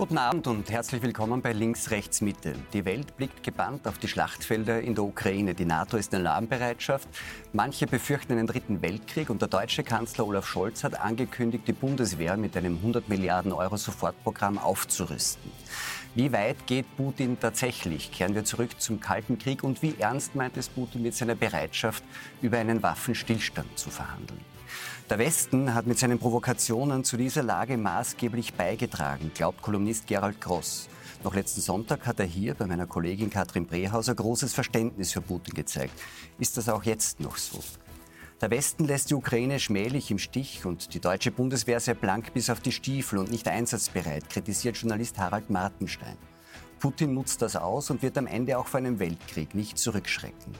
Guten Abend und herzlich willkommen bei Links, Rechts, Mitte. Die Welt blickt gebannt auf die Schlachtfelder in der Ukraine. Die NATO ist in Alarmbereitschaft. Manche befürchten einen dritten Weltkrieg und der deutsche Kanzler Olaf Scholz hat angekündigt, die Bundeswehr mit einem 100 Milliarden Euro Sofortprogramm aufzurüsten. Wie weit geht Putin tatsächlich? Kehren wir zurück zum Kalten Krieg und wie ernst meint es Putin mit seiner Bereitschaft, über einen Waffenstillstand zu verhandeln? Der Westen hat mit seinen Provokationen zu dieser Lage maßgeblich beigetragen, glaubt Kolumnist Gerald Gross. Noch letzten Sonntag hat er hier bei meiner Kollegin Katrin Brehauser großes Verständnis für Putin gezeigt. Ist das auch jetzt noch so? Der Westen lässt die Ukraine schmählich im Stich und die deutsche Bundeswehr sehr blank bis auf die Stiefel und nicht einsatzbereit, kritisiert Journalist Harald Martenstein. Putin nutzt das aus und wird am Ende auch vor einem Weltkrieg nicht zurückschrecken.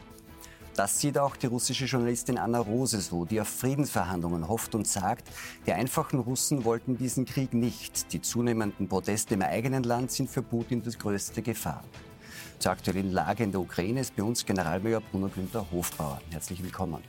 Das sieht auch die russische Journalistin Anna Rose so, die auf Friedensverhandlungen hofft und sagt, die einfachen Russen wollten diesen Krieg nicht. Die zunehmenden Proteste im eigenen Land sind für Putin die größte Gefahr. Zur aktuellen Lage in der Ukraine ist bei uns Generalmajor Bruno Günther Hofbauer. Herzlich willkommen.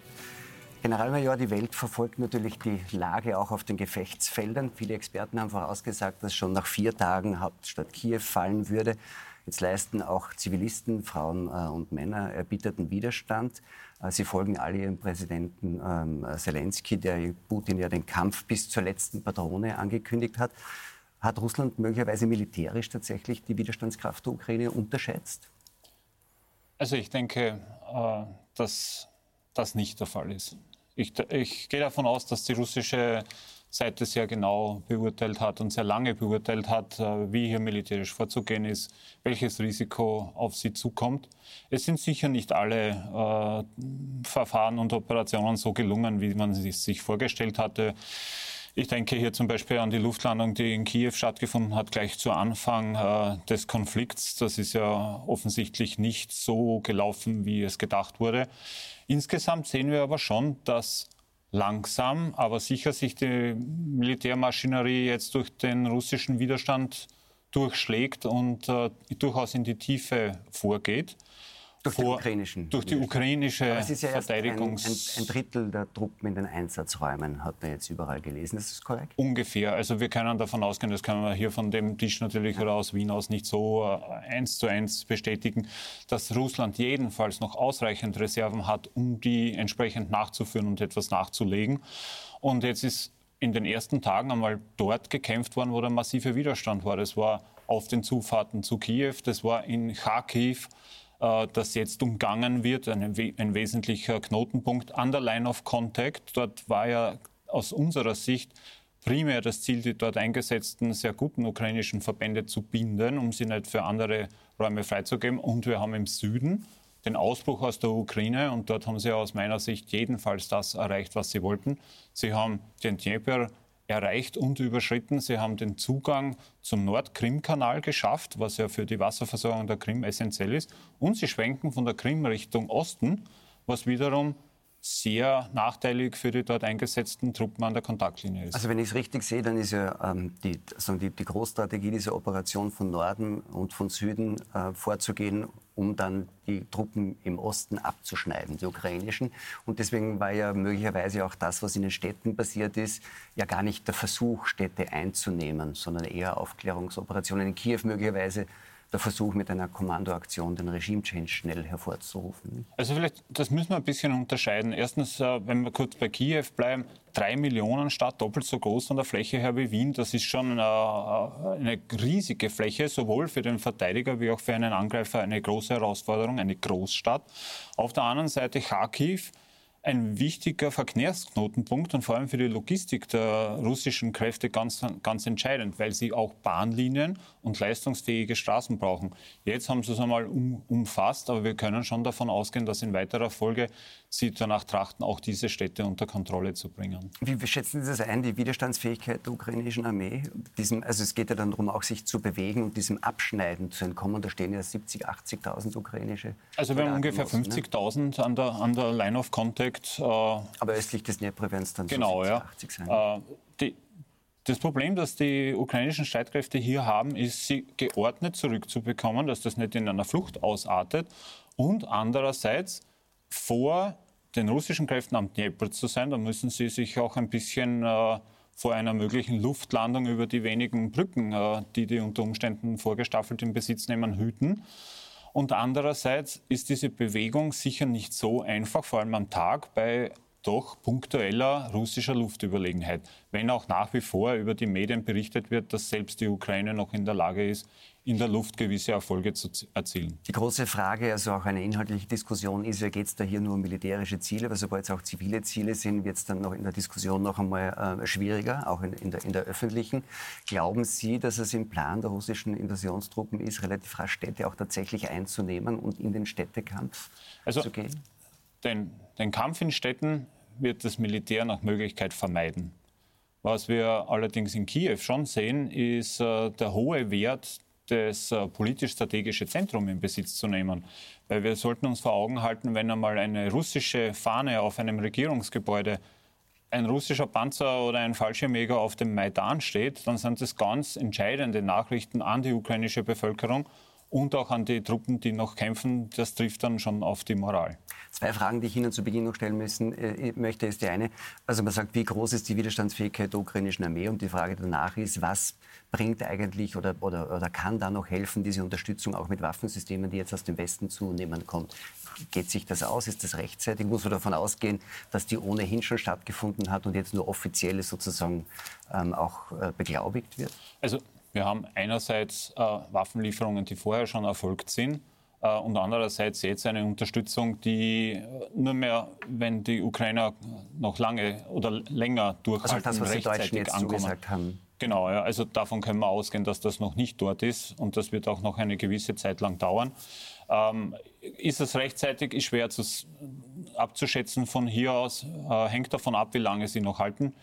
Generalmajor, die Welt verfolgt natürlich die Lage auch auf den Gefechtsfeldern. Viele Experten haben vorausgesagt, dass schon nach vier Tagen Hauptstadt Kiew fallen würde. Jetzt leisten auch Zivilisten, Frauen äh, und Männer erbitterten Widerstand. Äh, sie folgen alle ihrem Präsidenten ähm, Zelensky, der Putin ja den Kampf bis zur letzten Patrone angekündigt hat. Hat Russland möglicherweise militärisch tatsächlich die Widerstandskraft der Ukraine unterschätzt? Also ich denke, äh, dass das nicht der Fall ist. Ich, ich gehe davon aus, dass die russische Seite sehr genau beurteilt hat und sehr lange beurteilt hat, äh, wie hier militärisch vorzugehen ist, welches Risiko auf sie zukommt. Es sind sicher nicht alle äh, Verfahren und Operationen so gelungen, wie man es sich vorgestellt hatte. Ich denke hier zum Beispiel an die Luftlandung, die in Kiew stattgefunden hat, gleich zu Anfang äh, des Konflikts. Das ist ja offensichtlich nicht so gelaufen, wie es gedacht wurde. Insgesamt sehen wir aber schon, dass langsam, aber sicher sich die Militärmaschinerie jetzt durch den russischen Widerstand durchschlägt und äh, durchaus in die Tiefe vorgeht. Durch vor, die ukrainischen. Durch die ukrainische Aber es ist ja Verteidigungs... Ein, ein, ein, Drittel der Truppen in den Einsatzräumen, hat man jetzt überall gelesen. Ist das korrekt? Ungefähr. Also wir können davon ausgehen, das können wir hier von dem Tisch natürlich ja. oder aus Wien aus nicht so äh, eins zu eins bestätigen, dass Russland jedenfalls noch ausreichend Reserven hat, um die entsprechend nachzuführen und etwas nachzulegen. Und jetzt ist in den ersten Tagen einmal dort gekämpft worden, wo der massive Widerstand war. Das war auf den Zufahrten zu Kiew, das war in Kharkiv, das jetzt umgangen wird, ein, ein wesentlicher Knotenpunkt an der Line of Contact. Dort war ja aus unserer Sicht primär das Ziel, die dort eingesetzten sehr guten ukrainischen Verbände zu binden, um sie nicht für andere Räume freizugeben. Und wir haben im Süden den Ausbruch aus der Ukraine und dort haben sie aus meiner Sicht jedenfalls das erreicht, was sie wollten. Sie haben den Dnieper erreicht und überschritten. Sie haben den Zugang zum Nordkrim-Kanal geschafft, was ja für die Wasserversorgung der Krim essentiell ist. Und sie schwenken von der Krim Richtung Osten, was wiederum sehr nachteilig für die dort eingesetzten Truppen an der Kontaktlinie ist. Also wenn ich es richtig sehe, dann ist ja ähm, die, also die, die Großstrategie dieser Operation von Norden und von Süden äh, vorzugehen, um dann die Truppen im Osten abzuschneiden, die ukrainischen. Und deswegen war ja möglicherweise auch das, was in den Städten passiert ist, ja gar nicht der Versuch, Städte einzunehmen, sondern eher Aufklärungsoperationen in Kiew möglicherweise der Versuch, mit einer Kommandoaktion den Regime-Change schnell hervorzurufen. Also vielleicht, das müssen wir ein bisschen unterscheiden. Erstens, äh, wenn wir kurz bei Kiew bleiben, drei Millionen Stadt, doppelt so groß von der Fläche her wie Wien. Das ist schon äh, eine riesige Fläche, sowohl für den Verteidiger wie auch für einen Angreifer eine große Herausforderung, eine Großstadt. Auf der anderen Seite Kharkiv, ein wichtiger Verkehrsknotenpunkt und vor allem für die Logistik der russischen Kräfte ganz, ganz entscheidend, weil sie auch Bahnlinien und leistungsfähige Straßen brauchen. Jetzt haben sie es einmal um, umfasst, aber wir können schon davon ausgehen, dass in weiterer Folge sie danach trachten, auch diese Städte unter Kontrolle zu bringen. Wie schätzen Sie das ein, die Widerstandsfähigkeit der ukrainischen Armee? Diesem, also es geht ja dann darum, auch sich zu bewegen und diesem Abschneiden zu entkommen. Da stehen ja 70.000, 80.000 ukrainische. Also wir haben ungefähr 50.000 ne? an, der, an der Line of Contact. Äh, Aber östlich des Dnepr werden es dann genau, so 70, ja. 80 sein. Äh, die, das Problem, das die ukrainischen Streitkräfte hier haben, ist, sie geordnet zurückzubekommen, dass das nicht in einer Flucht ausartet und andererseits vor den russischen Kräften am Dnieper zu sein. Da müssen sie sich auch ein bisschen äh, vor einer möglichen Luftlandung über die wenigen Brücken, äh, die die unter Umständen vorgestaffelt in Besitz nehmen, hüten. Und andererseits ist diese Bewegung sicher nicht so einfach, vor allem am Tag bei doch punktueller russischer Luftüberlegenheit. Wenn auch nach wie vor über die Medien berichtet wird, dass selbst die Ukraine noch in der Lage ist, in der Luft gewisse Erfolge zu erzielen. Die große Frage, also auch eine inhaltliche Diskussion ist ja, geht es da hier nur um militärische Ziele, weil sobald es auch zivile Ziele sind, wird es dann noch in der Diskussion noch einmal äh, schwieriger, auch in, in, der, in der öffentlichen. Glauben Sie, dass es im Plan der russischen Invasionstruppen ist, relativ rasch Städte auch tatsächlich einzunehmen und in den Städtekampf also, zu gehen? Den, den Kampf in Städten wird das Militär nach Möglichkeit vermeiden. Was wir allerdings in Kiew schon sehen, ist äh, der hohe Wert, das äh, politisch-strategische Zentrum in Besitz zu nehmen. Weil wir sollten uns vor Augen halten, wenn einmal eine russische Fahne auf einem Regierungsgebäude, ein russischer Panzer oder ein Fallschirmjäger auf dem Maidan steht, dann sind das ganz entscheidende Nachrichten an die ukrainische Bevölkerung und auch an die Truppen, die noch kämpfen. Das trifft dann schon auf die Moral. Zwei Fragen, die ich Ihnen zu Beginn noch stellen müssen, äh, möchte, ist die eine. Also man sagt, wie groß ist die Widerstandsfähigkeit der ukrainischen Armee? Und die Frage danach ist, was bringt eigentlich oder, oder, oder kann da noch helfen, diese Unterstützung auch mit Waffensystemen, die jetzt aus dem Westen zunehmen kommt? Geht sich das aus? Ist das rechtzeitig? Muss man davon ausgehen, dass die ohnehin schon stattgefunden hat und jetzt nur offiziell sozusagen ähm, auch äh, beglaubigt wird? Also wir haben einerseits äh, Waffenlieferungen, die vorher schon erfolgt sind, äh, und andererseits jetzt eine Unterstützung, die äh, nur mehr, wenn die Ukrainer noch lange oder länger durchhalten, also das, was die Deutschen jetzt ankommen. zugesagt haben. Genau, ja, also davon können wir ausgehen, dass das noch nicht dort ist und das wird auch noch eine gewisse Zeit lang dauern. Ähm, ist es rechtzeitig, ist schwer zu, abzuschätzen von hier aus, äh, hängt davon ab, wie lange sie noch halten.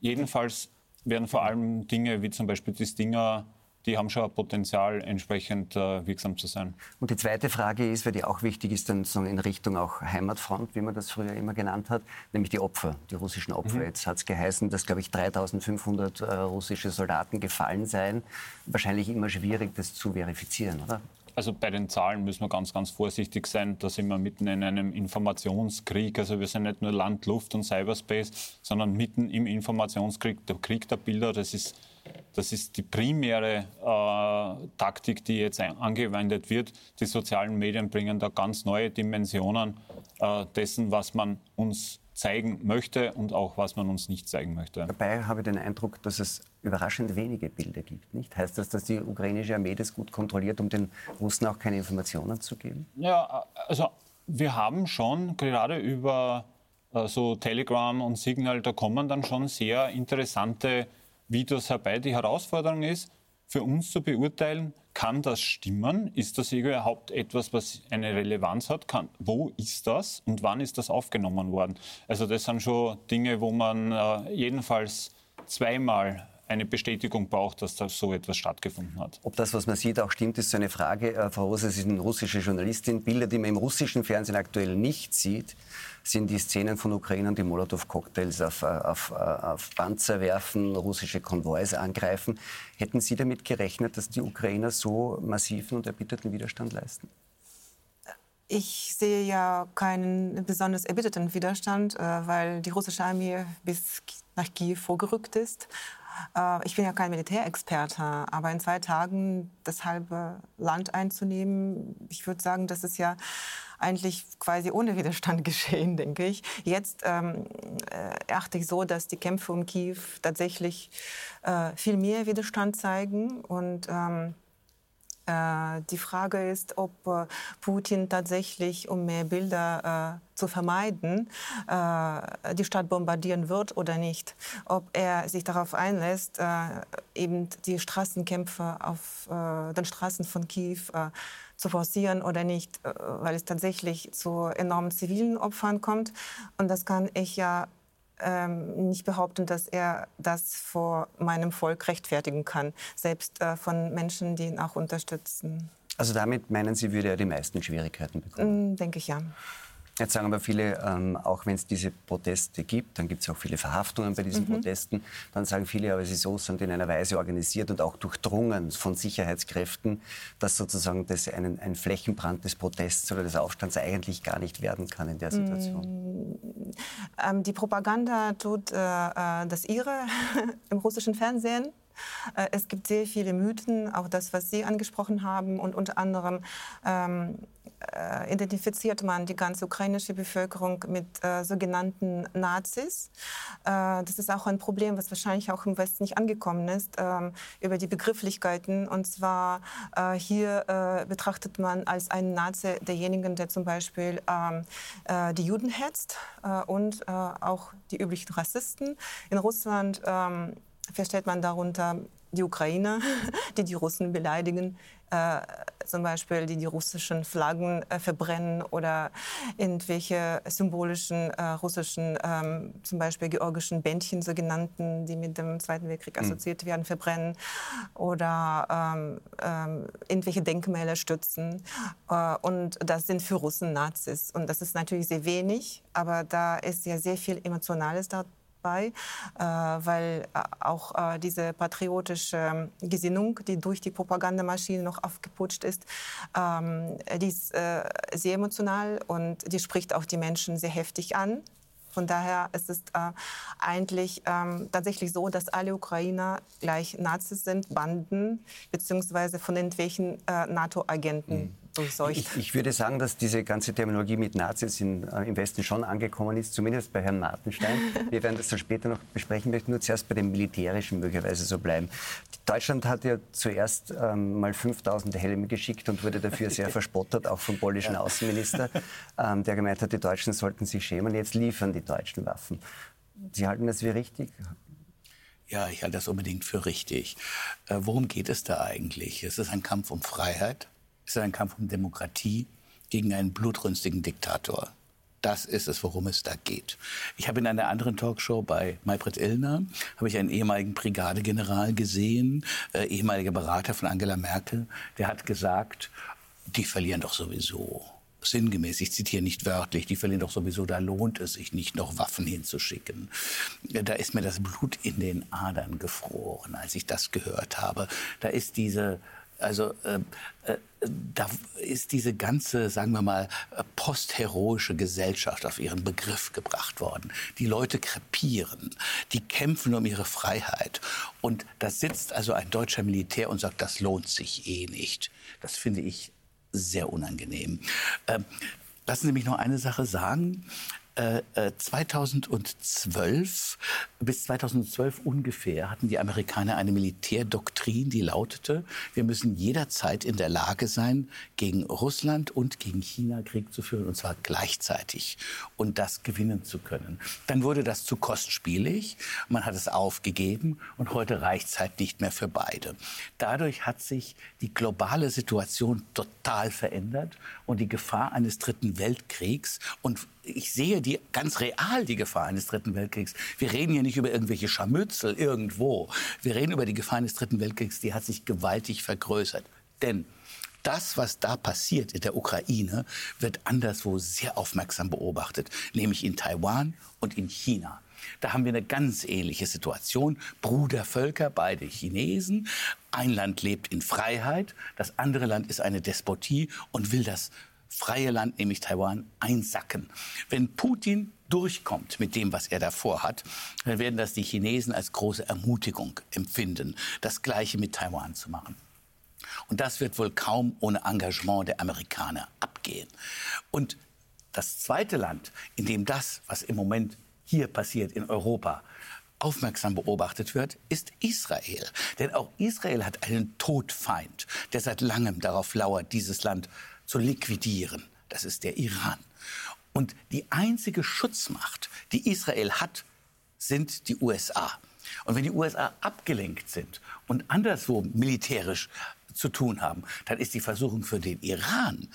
Jedenfalls werden vor allem Dinge wie zum Beispiel die Stinger die haben schon ein Potenzial, entsprechend äh, wirksam zu sein. Und die zweite Frage ist, weil die auch wichtig ist, dann so in Richtung auch Heimatfront, wie man das früher immer genannt hat, nämlich die Opfer, die russischen Opfer. Mhm. Jetzt hat es geheißen, dass, glaube ich, 3500 äh, russische Soldaten gefallen seien. Wahrscheinlich immer schwierig, das zu verifizieren, oder? Also bei den Zahlen müssen wir ganz, ganz vorsichtig sein. Da sind wir mitten in einem Informationskrieg. Also wir sind nicht nur Land, Luft und Cyberspace, sondern mitten im Informationskrieg. Der Krieg der Bilder, das ist, das ist die primäre äh, Taktik, die jetzt angewendet wird. Die sozialen Medien bringen da ganz neue Dimensionen äh, dessen, was man uns zeigen möchte und auch was man uns nicht zeigen möchte. Dabei habe ich den Eindruck, dass es überraschend wenige Bilder gibt. Nicht? Heißt das, dass die ukrainische Armee das gut kontrolliert, um den Russen auch keine Informationen zu geben? Ja, also wir haben schon gerade über äh, so Telegram und Signal, da kommen dann schon sehr interessante Videos herbei. Die Herausforderung ist, für uns zu beurteilen, kann das stimmen? Ist das überhaupt etwas, was eine Relevanz hat? Kann, wo ist das und wann ist das aufgenommen worden? Also das sind schon Dinge, wo man äh, jedenfalls zweimal eine Bestätigung braucht, dass da so etwas stattgefunden hat. Ob das, was man sieht, auch stimmt, ist so eine Frage. Äh, Frau Rose, Sie sind eine russische Journalistin. Bilder, die man im russischen Fernsehen aktuell nicht sieht, sind die Szenen von Ukrainern, die Molotow-Cocktails auf, äh, auf, äh, auf Panzer werfen, russische Konvois angreifen. Hätten Sie damit gerechnet, dass die Ukrainer so massiven und erbitterten Widerstand leisten? Ich sehe ja keinen besonders erbitterten Widerstand, weil die russische Armee bis nach Kiew vorgerückt ist. Äh, ich bin ja kein Militärexperte, aber in zwei Tagen das halbe Land einzunehmen, ich würde sagen, das ist ja eigentlich quasi ohne Widerstand geschehen, denke ich. Jetzt ähm, äh, achte ich so, dass die Kämpfe um Kiew tatsächlich äh, viel mehr Widerstand zeigen und ähm, äh, die Frage ist, ob äh, Putin tatsächlich, um mehr Bilder äh, zu vermeiden, die Stadt bombardieren wird oder nicht. Ob er sich darauf einlässt, eben die Straßenkämpfe auf den Straßen von Kiew zu forcieren oder nicht, weil es tatsächlich zu enormen zivilen Opfern kommt. Und das kann ich ja ähm, nicht behaupten, dass er das vor meinem Volk rechtfertigen kann, selbst äh, von Menschen, die ihn auch unterstützen. Also damit meinen Sie, würde er die meisten Schwierigkeiten bekommen? Mm, denke ich ja. Jetzt sagen aber viele, ähm, auch wenn es diese Proteste gibt, dann gibt es auch viele Verhaftungen bei diesen mhm. Protesten, dann sagen viele, aber sie so sind in einer Weise organisiert und auch durchdrungen von Sicherheitskräften, dass sozusagen das ein, ein Flächenbrand des Protests oder des Aufstands eigentlich gar nicht werden kann in der Situation. Mhm. Ähm, die Propaganda tut äh, äh das ihre im russischen Fernsehen. Äh, es gibt sehr viele Mythen, auch das, was Sie angesprochen haben. Und unter anderem ähm, äh, identifiziert man die ganze ukrainische Bevölkerung mit äh, sogenannten Nazis. Äh, das ist auch ein Problem, was wahrscheinlich auch im Westen nicht angekommen ist, ähm, über die Begrifflichkeiten. Und zwar äh, hier äh, betrachtet man als einen Nazi derjenigen, der zum Beispiel ähm, äh, die Juden hetzt und auch die üblichen Rassisten. In Russland ähm, versteht man darunter die Ukrainer, die die Russen beleidigen, äh, zum Beispiel die die russischen Flaggen äh, verbrennen oder irgendwelche symbolischen äh, russischen, ähm, zum Beispiel georgischen Bändchen, sogenannten, die mit dem Zweiten Weltkrieg mhm. assoziiert werden, verbrennen oder ähm, ähm, irgendwelche Denkmäler stützen. Äh, und das sind für Russen Nazis. Und das ist natürlich sehr wenig, aber da ist ja sehr viel Emotionales da bei, äh, weil äh, auch äh, diese patriotische Gesinnung, die durch die Propagandamaschine noch aufgeputscht ist, ähm, die ist sehr emotional und die spricht auch die Menschen sehr heftig an. Von daher ist es äh, eigentlich ähm, tatsächlich so, dass alle Ukrainer gleich Nazis sind, Banden, beziehungsweise von irgendwelchen äh, NATO-Agenten. Mhm durchseucht. Ich, ich, würde sagen, dass diese ganze Terminologie mit Nazis in, äh, im Westen schon angekommen ist, zumindest bei Herrn Martenstein. Wir werden das dann später noch besprechen, möchten nur zuerst bei dem Militärischen möglicherweise so bleiben. Deutschland hat ja zuerst ähm, mal 5000 Helme geschickt und wurde dafür sehr verspottet, auch vom polnischen ja. Außenminister, ähm, der gemeint hat, die Deutschen sollten sich schämen. Jetzt liefern die Deutschen Waffen. Sie halten das wie richtig? Ja, ich halte das unbedingt für richtig. Äh, worum geht es da eigentlich? Es ist ein Kampf um Freiheit ist ein Kampf um Demokratie gegen einen blutrünstigen Diktator. Das ist es, worum es da geht. Ich habe in einer anderen Talkshow bei Maybrit Illner habe ich einen ehemaligen Brigadegeneral gesehen, äh, ehemaliger Berater von Angela Merkel, der hat gesagt, die verlieren doch sowieso. Sinngemäß, ich zitiere nicht wörtlich, die verlieren doch sowieso, da lohnt es sich nicht, noch Waffen hinzuschicken. Da ist mir das Blut in den Adern gefroren, als ich das gehört habe. Da ist diese also äh, äh, da ist diese ganze, sagen wir mal, postheroische Gesellschaft auf ihren Begriff gebracht worden. Die Leute krepieren, die kämpfen um ihre Freiheit. Und da sitzt also ein deutscher Militär und sagt, das lohnt sich eh nicht. Das finde ich sehr unangenehm. Ähm, lassen Sie mich noch eine Sache sagen. 2012 äh, äh, bis 2012 ungefähr hatten die Amerikaner eine Militärdoktrin, die lautete, wir müssen jederzeit in der Lage sein, gegen Russland und gegen China Krieg zu führen, und zwar gleichzeitig und das gewinnen zu können. Dann wurde das zu kostspielig, man hat es aufgegeben und heute reicht es halt nicht mehr für beide. Dadurch hat sich die globale Situation total verändert und die Gefahr eines dritten Weltkriegs und ich sehe die ganz real die Gefahr eines Dritten Weltkriegs. Wir reden hier nicht über irgendwelche Scharmützel irgendwo. Wir reden über die Gefahr eines Dritten Weltkriegs, die hat sich gewaltig vergrößert. Denn das, was da passiert in der Ukraine, wird anderswo sehr aufmerksam beobachtet, nämlich in Taiwan und in China. Da haben wir eine ganz ähnliche Situation. Brudervölker, beide Chinesen. Ein Land lebt in Freiheit, das andere Land ist eine Despotie und will das freie Land, nämlich Taiwan, einsacken. Wenn Putin durchkommt mit dem, was er davor hat, dann werden das die Chinesen als große Ermutigung empfinden, das Gleiche mit Taiwan zu machen. Und das wird wohl kaum ohne Engagement der Amerikaner abgehen. Und das zweite Land, in dem das, was im Moment hier passiert in Europa, aufmerksam beobachtet wird, ist Israel. Denn auch Israel hat einen Todfeind, der seit langem darauf lauert, dieses Land zu liquidieren. Das ist der Iran. Und die einzige Schutzmacht, die Israel hat, sind die USA. Und wenn die USA abgelenkt sind und anderswo militärisch zu tun haben, dann ist die Versuchung für den Iran,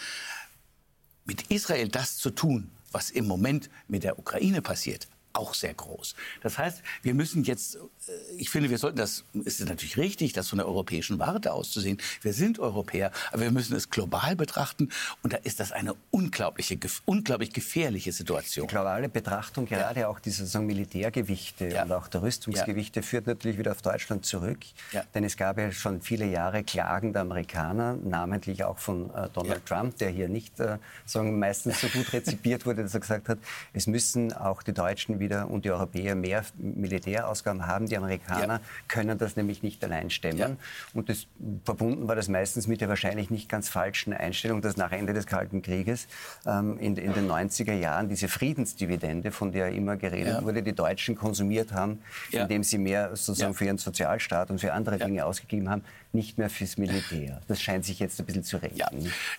mit Israel das zu tun, was im Moment mit der Ukraine passiert, auch sehr groß. Das heißt, wir müssen jetzt, äh, ich finde, wir sollten das, es ist natürlich richtig, das von der europäischen Warte auszusehen. Wir sind Europäer, aber wir müssen es global betrachten. Und da ist das eine unglaubliche, unglaublich gefährliche Situation. Die globale Betrachtung, gerade ja. auch dieser sagen, Militärgewichte ja. und auch der Rüstungsgewichte, ja. führt natürlich wieder auf Deutschland zurück. Denn es gab ja schon viele Jahre Klagen der Amerikaner, namentlich auch von äh, Donald Trump, der hier nicht äh, sagen, meistens so gut rezipiert wurde, dass er gesagt hat, es müssen auch die Deutschen wieder und die Europäer mehr Militärausgaben haben. Die Amerikaner ja. können das nämlich nicht allein stemmen. Ja. Und das, verbunden war das meistens mit der wahrscheinlich nicht ganz falschen Einstellung, dass nach Ende des Kalten Krieges ähm, in, in, den 90er Jahren diese Friedensdividende, von der immer geredet ja. wurde, die Deutschen konsumiert haben, indem sie mehr sozusagen für ihren Sozialstaat und für andere Dinge ausgegeben haben, nicht mehr fürs Militär. Das scheint sich jetzt ein bisschen zu rächen. Ja.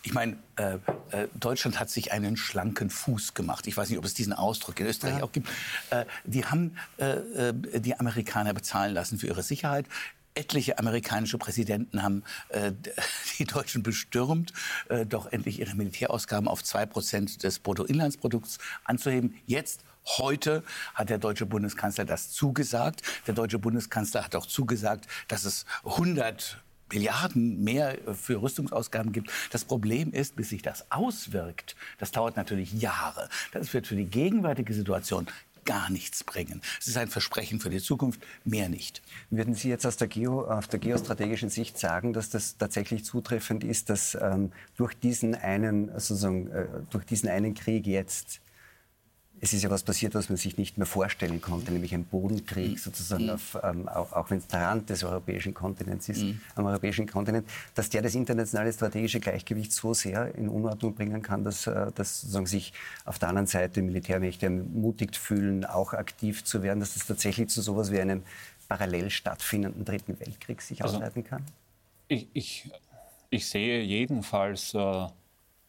Ich meine, äh, äh, Deutschland hat sich einen schlanken Fuß gemacht. Ich weiß nicht, ob es diesen Ausdruck in Österreich ja. auch gibt. Äh, die haben äh, äh, die Amerikaner bezahlen lassen für ihre Sicherheit. Etliche amerikanische Präsidenten haben äh, die Deutschen bestürmt, äh, doch endlich ihre Militärausgaben auf 2% des Bruttoinlandsprodukts anzuheben. Jetzt Heute hat der deutsche Bundeskanzler das zugesagt. Der deutsche Bundeskanzler hat auch zugesagt, dass es 100 Milliarden mehr für Rüstungsausgaben gibt. Das Problem ist, bis sich das auswirkt, das dauert natürlich Jahre. Das wird für die gegenwärtige Situation gar nichts bringen. Es ist ein Versprechen für die Zukunft, mehr nicht. Würden Sie jetzt aus der Geo, auf der geostrategischen Sicht sagen, dass das tatsächlich zutreffend ist, dass ähm, durch diesen einen, sozusagen, äh, durch diesen einen Krieg jetzt es ist ja was passiert, was man sich nicht mehr vorstellen konnte, nämlich ein Bodenkrieg sozusagen, mhm. auf, ähm, auch, auch wenn es der Rand des europäischen Kontinents ist, mhm. am europäischen Kontinent, dass der das internationale strategische Gleichgewicht so sehr in Unordnung bringen kann, dass, äh, dass sozusagen sich auf der anderen Seite Militärmächte ermutigt fühlen, auch aktiv zu werden, dass das tatsächlich zu sowas wie einem parallel stattfindenden Dritten Weltkrieg sich also, ausleiten kann? Ich, ich, ich sehe jedenfalls äh,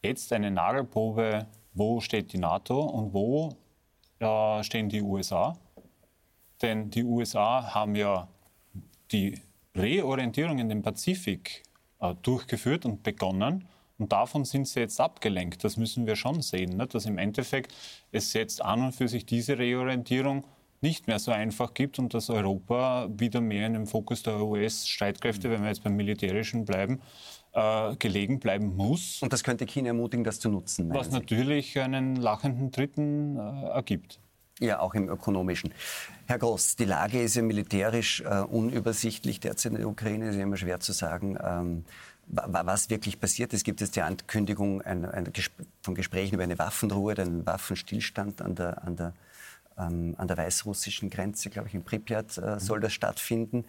jetzt eine Nagelprobe wo steht die NATO und wo äh, stehen die USA. Denn die USA haben ja die Reorientierung in den Pazifik äh, durchgeführt und begonnen. Und davon sind sie jetzt abgelenkt. Das müssen wir schon sehen, ne? dass im Endeffekt es jetzt an und für sich diese Reorientierung nicht mehr so einfach gibt und dass Europa wieder mehr in dem Fokus der US-Streitkräfte, wenn wir jetzt beim Militärischen bleiben, äh, gelegen bleiben muss. Und das könnte China ermutigen, das zu nutzen. Was Sie? natürlich einen lachenden Dritten äh, ergibt. Ja, auch im ökonomischen. Herr Groß, die Lage ist ja militärisch äh, unübersichtlich derzeit in der Ukraine. Es ist immer schwer zu sagen, ähm, was wirklich passiert. Es gibt jetzt die Ankündigung ein, ein, von Gesprächen über eine Waffenruhe, einen Waffenstillstand an der, an der, ähm, an der weißrussischen Grenze, glaube ich, in Pripyat äh, soll das stattfinden.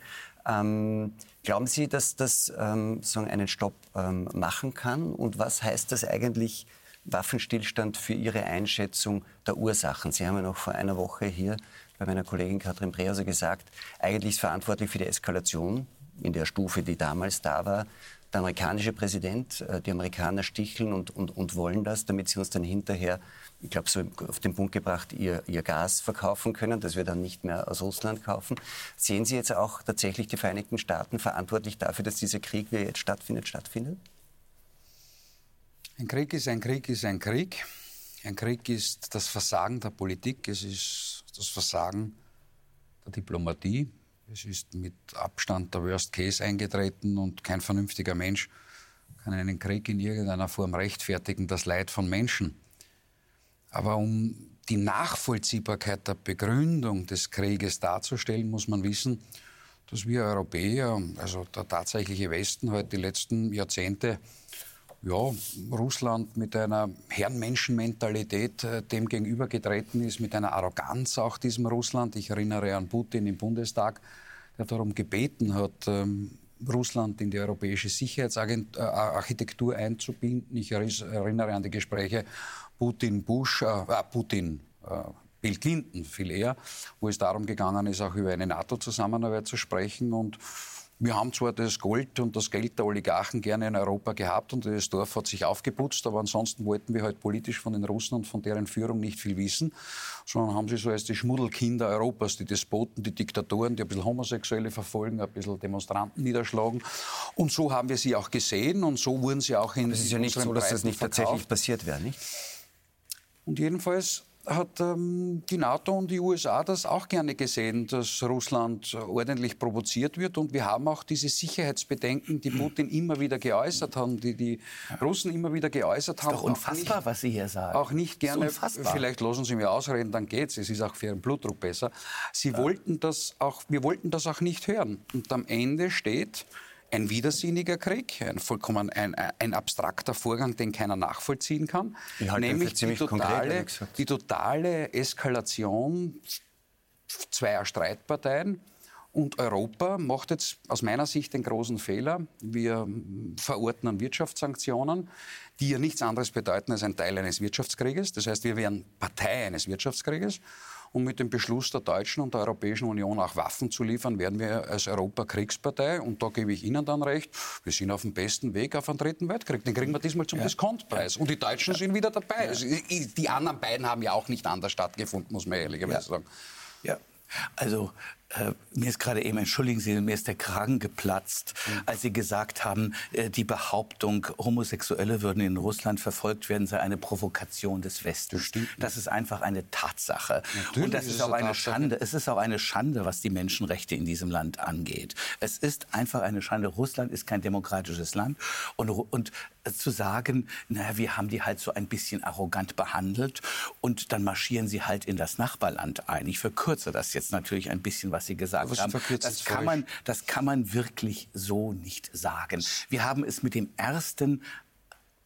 Ähm, glauben Sie, dass das ähm, so einen Stopp ähm, machen kann? Und was heißt das eigentlich Waffenstillstand für Ihre Einschätzung der Ursachen? Sie haben ja noch vor einer Woche hier bei meiner Kollegin Katrin Brehauser gesagt, eigentlich ist verantwortlich für die Eskalation in der Stufe, die damals da war, der amerikanische Präsident. Äh, die Amerikaner sticheln und, und, und wollen das, damit sie uns dann hinterher ich glaube, so auf den Punkt gebracht, ihr, ihr Gas verkaufen können, das wir dann nicht mehr aus Russland kaufen. Sehen Sie jetzt auch tatsächlich die Vereinigten Staaten verantwortlich dafür, dass dieser Krieg, wie er jetzt stattfindet, stattfindet? Ein Krieg ist ein Krieg ist ein Krieg. Ein Krieg ist das Versagen der Politik, es ist das Versagen der Diplomatie. Es ist mit Abstand der Worst Case eingetreten und kein vernünftiger Mensch kann einen Krieg in irgendeiner Form rechtfertigen, das Leid von Menschen. Aber um die Nachvollziehbarkeit der Begründung des Krieges darzustellen, muss man wissen, dass wir Europäer, also der tatsächliche Westen, halt die letzten Jahrzehnte ja, Russland mit einer Herrenmenschenmentalität äh, dem gegenübergetreten ist, mit einer Arroganz auch diesem Russland. Ich erinnere an Putin im Bundestag, der darum gebeten hat, ähm, Russland in die europäische Sicherheitsarchitektur äh, einzubinden. Ich erinnere an die Gespräche Putin-Bush, äh, äh, Putin, äh, Bill Clinton viel eher, wo es darum gegangen ist, auch über eine NATO-Zusammenarbeit zu sprechen. Und wir haben zwar das Gold und das Geld der Oligarchen gerne in Europa gehabt und das Dorf hat sich aufgeputzt, aber ansonsten wollten wir halt politisch von den Russen und von deren Führung nicht viel wissen, sondern haben sie so als die Schmuddelkinder Europas, die Despoten, die Diktatoren, die ein bisschen Homosexuelle verfolgen, ein bisschen Demonstranten niederschlagen. Und so haben wir sie auch gesehen und so wurden sie auch in. Es ist ja nicht so, dass das nicht verkauft. tatsächlich passiert wäre, nicht? Und jedenfalls hat ähm, die NATO und die USA das auch gerne gesehen, dass Russland ordentlich provoziert wird. Und wir haben auch diese Sicherheitsbedenken, die Putin immer wieder geäußert haben, die die Russen immer wieder geäußert haben. Ist doch unfassbar, nicht, was Sie hier sagen. Auch nicht gerne. Vielleicht lassen Sie mir ausreden, dann geht's. Es ist auch für Ihren Blutdruck besser. Sie ja. wollten das auch, wir wollten das auch nicht hören. Und am Ende steht, ein widersinniger Krieg, ein vollkommen ein, ein abstrakter Vorgang, den keiner nachvollziehen kann, nämlich die totale, die totale Eskalation zweier Streitparteien. Und Europa macht jetzt aus meiner Sicht den großen Fehler. Wir verordnen Wirtschaftssanktionen, die ja nichts anderes bedeuten als ein Teil eines Wirtschaftskrieges. Das heißt, wir wären Partei eines Wirtschaftskrieges um mit dem Beschluss der Deutschen und der Europäischen Union auch Waffen zu liefern, werden wir als Europa Kriegspartei, und da gebe ich Ihnen dann recht, wir sind auf dem besten Weg auf einen dritten Weltkrieg. Den kriegen wir diesmal zum ja. Diskontpreis. Und die Deutschen sind wieder dabei. Also, die anderen beiden haben ja auch nicht anders stattgefunden, muss man ehrlicherweise sagen. Ja, also äh, mir ist gerade eben, entschuldigen Sie, mir ist der Kragen geplatzt, mhm. als Sie gesagt haben, äh, die Behauptung, Homosexuelle würden in Russland verfolgt werden, sei eine Provokation des Westens. Das, das ist einfach eine Tatsache. Natürlich Und das ist, ist auch eine Tatsache. Schande. Es ist auch eine Schande, was die Menschenrechte in diesem Land angeht. Es ist einfach eine Schande. Russland ist kein demokratisches Land. Und, und zu sagen, naja, wir haben die halt so ein bisschen arrogant behandelt und dann marschieren sie halt in das Nachbarland ein. Ich verkürze das jetzt natürlich ein bisschen, was Sie gesagt haben. Das kann, man, das kann man wirklich so nicht sagen. Wir haben es mit dem ersten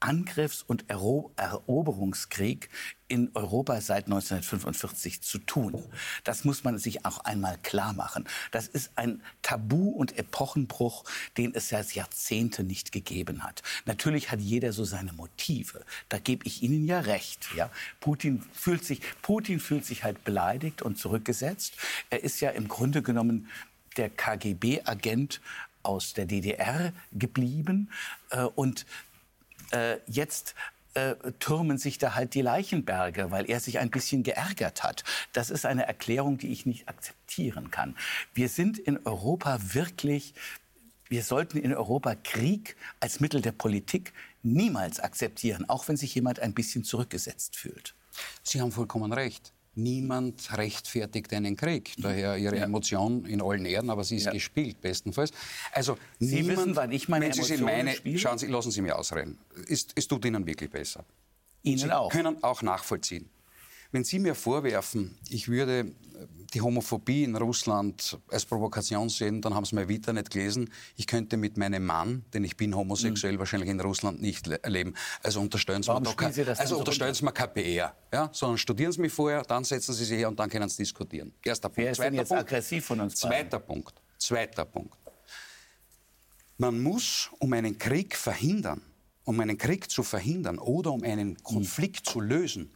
Angriffs- und Eroberungskrieg in Europa seit 1945 zu tun. Das muss man sich auch einmal klar machen. Das ist ein Tabu- und Epochenbruch, den es seit Jahrzehnten nicht gegeben hat. Natürlich hat jeder so seine Motive. Da gebe ich Ihnen ja recht. Ja? Putin, fühlt sich, Putin fühlt sich halt beleidigt und zurückgesetzt. Er ist ja im Grunde genommen der KGB-Agent aus der DDR geblieben. Äh, und äh, jetzt äh, türmen sich da halt die Leichenberge, weil er sich ein bisschen geärgert hat. Das ist eine Erklärung, die ich nicht akzeptieren kann. Wir sind in Europa wirklich wir sollten in Europa Krieg als Mittel der Politik niemals akzeptieren, auch wenn sich jemand ein bisschen zurückgesetzt fühlt. Sie haben vollkommen recht niemand rechtfertigt einen Krieg. Daher Ihre ja. Emotion in allen Ehren, aber sie ist ja. gespielt, bestenfalls. Also Sie niemand, wissen, wann ich meine wenn Emotionen meine, spiele? Schauen Sie, lassen Sie mich ausreden. Es, es tut Ihnen wirklich besser. Ihnen Sie auch. können auch nachvollziehen. Wenn Sie mir vorwerfen, ich würde die Homophobie in Russland als Provokation sehen, dann haben Sie mein Vita nicht gelesen. Ich könnte mit meinem Mann, denn ich bin homosexuell, mhm. wahrscheinlich in Russland nicht leben. Also unterstellen Sie Warum mir, doch, das also unterstellen Sie mir KPR, ja? sondern studieren Sie mich vorher, dann setzen Sie sich her und dann können Sie diskutieren. Erster Punkt. Wer ist Zweiter denn jetzt Punkt. aggressiv von uns Zweiter beiden? Punkt. Zweiter Punkt. Man muss, um einen Krieg verhindern, um einen Krieg zu verhindern oder um einen Konflikt mhm. zu lösen,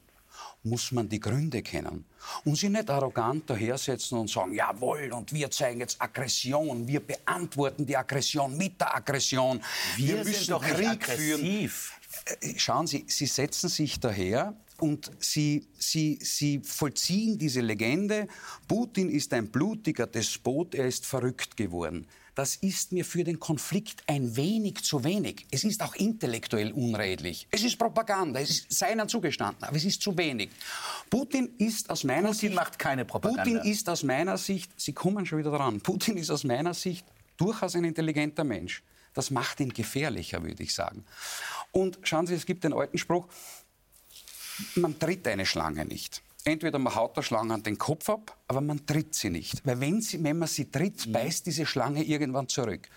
muss man die Gründe kennen. Und sie nicht arrogant dahersetzen und sagen, jawohl, und wir zeigen jetzt Aggression, wir beantworten die Aggression mit der Aggression. Wir, wir müssen doch Krieg aggressiv. führen. Äh, schauen Sie, Sie setzen sich daher und sie, sie, sie vollziehen diese Legende, Putin ist ein blutiger Despot, er ist verrückt geworden das ist mir für den Konflikt ein wenig zu wenig. Es ist auch intellektuell unredlich. Es ist Propaganda, es ist seinen zugestanden, aber es ist zu wenig. Putin ist aus meiner Putin Sicht... macht keine Propaganda. Putin ist aus meiner Sicht, Sie kommen schon wieder dran, Putin ist aus meiner Sicht durchaus ein intelligenter Mensch. Das macht ihn gefährlicher, würde ich sagen. Und schauen Sie, es gibt den alten Spruch, man tritt eine Schlange nicht entweder man haut der Schlange an den Kopf ab, aber man tritt sie nicht. Weil wenn, sie, wenn man sie tritt, mhm. beißt diese Schlange irgendwann zurück.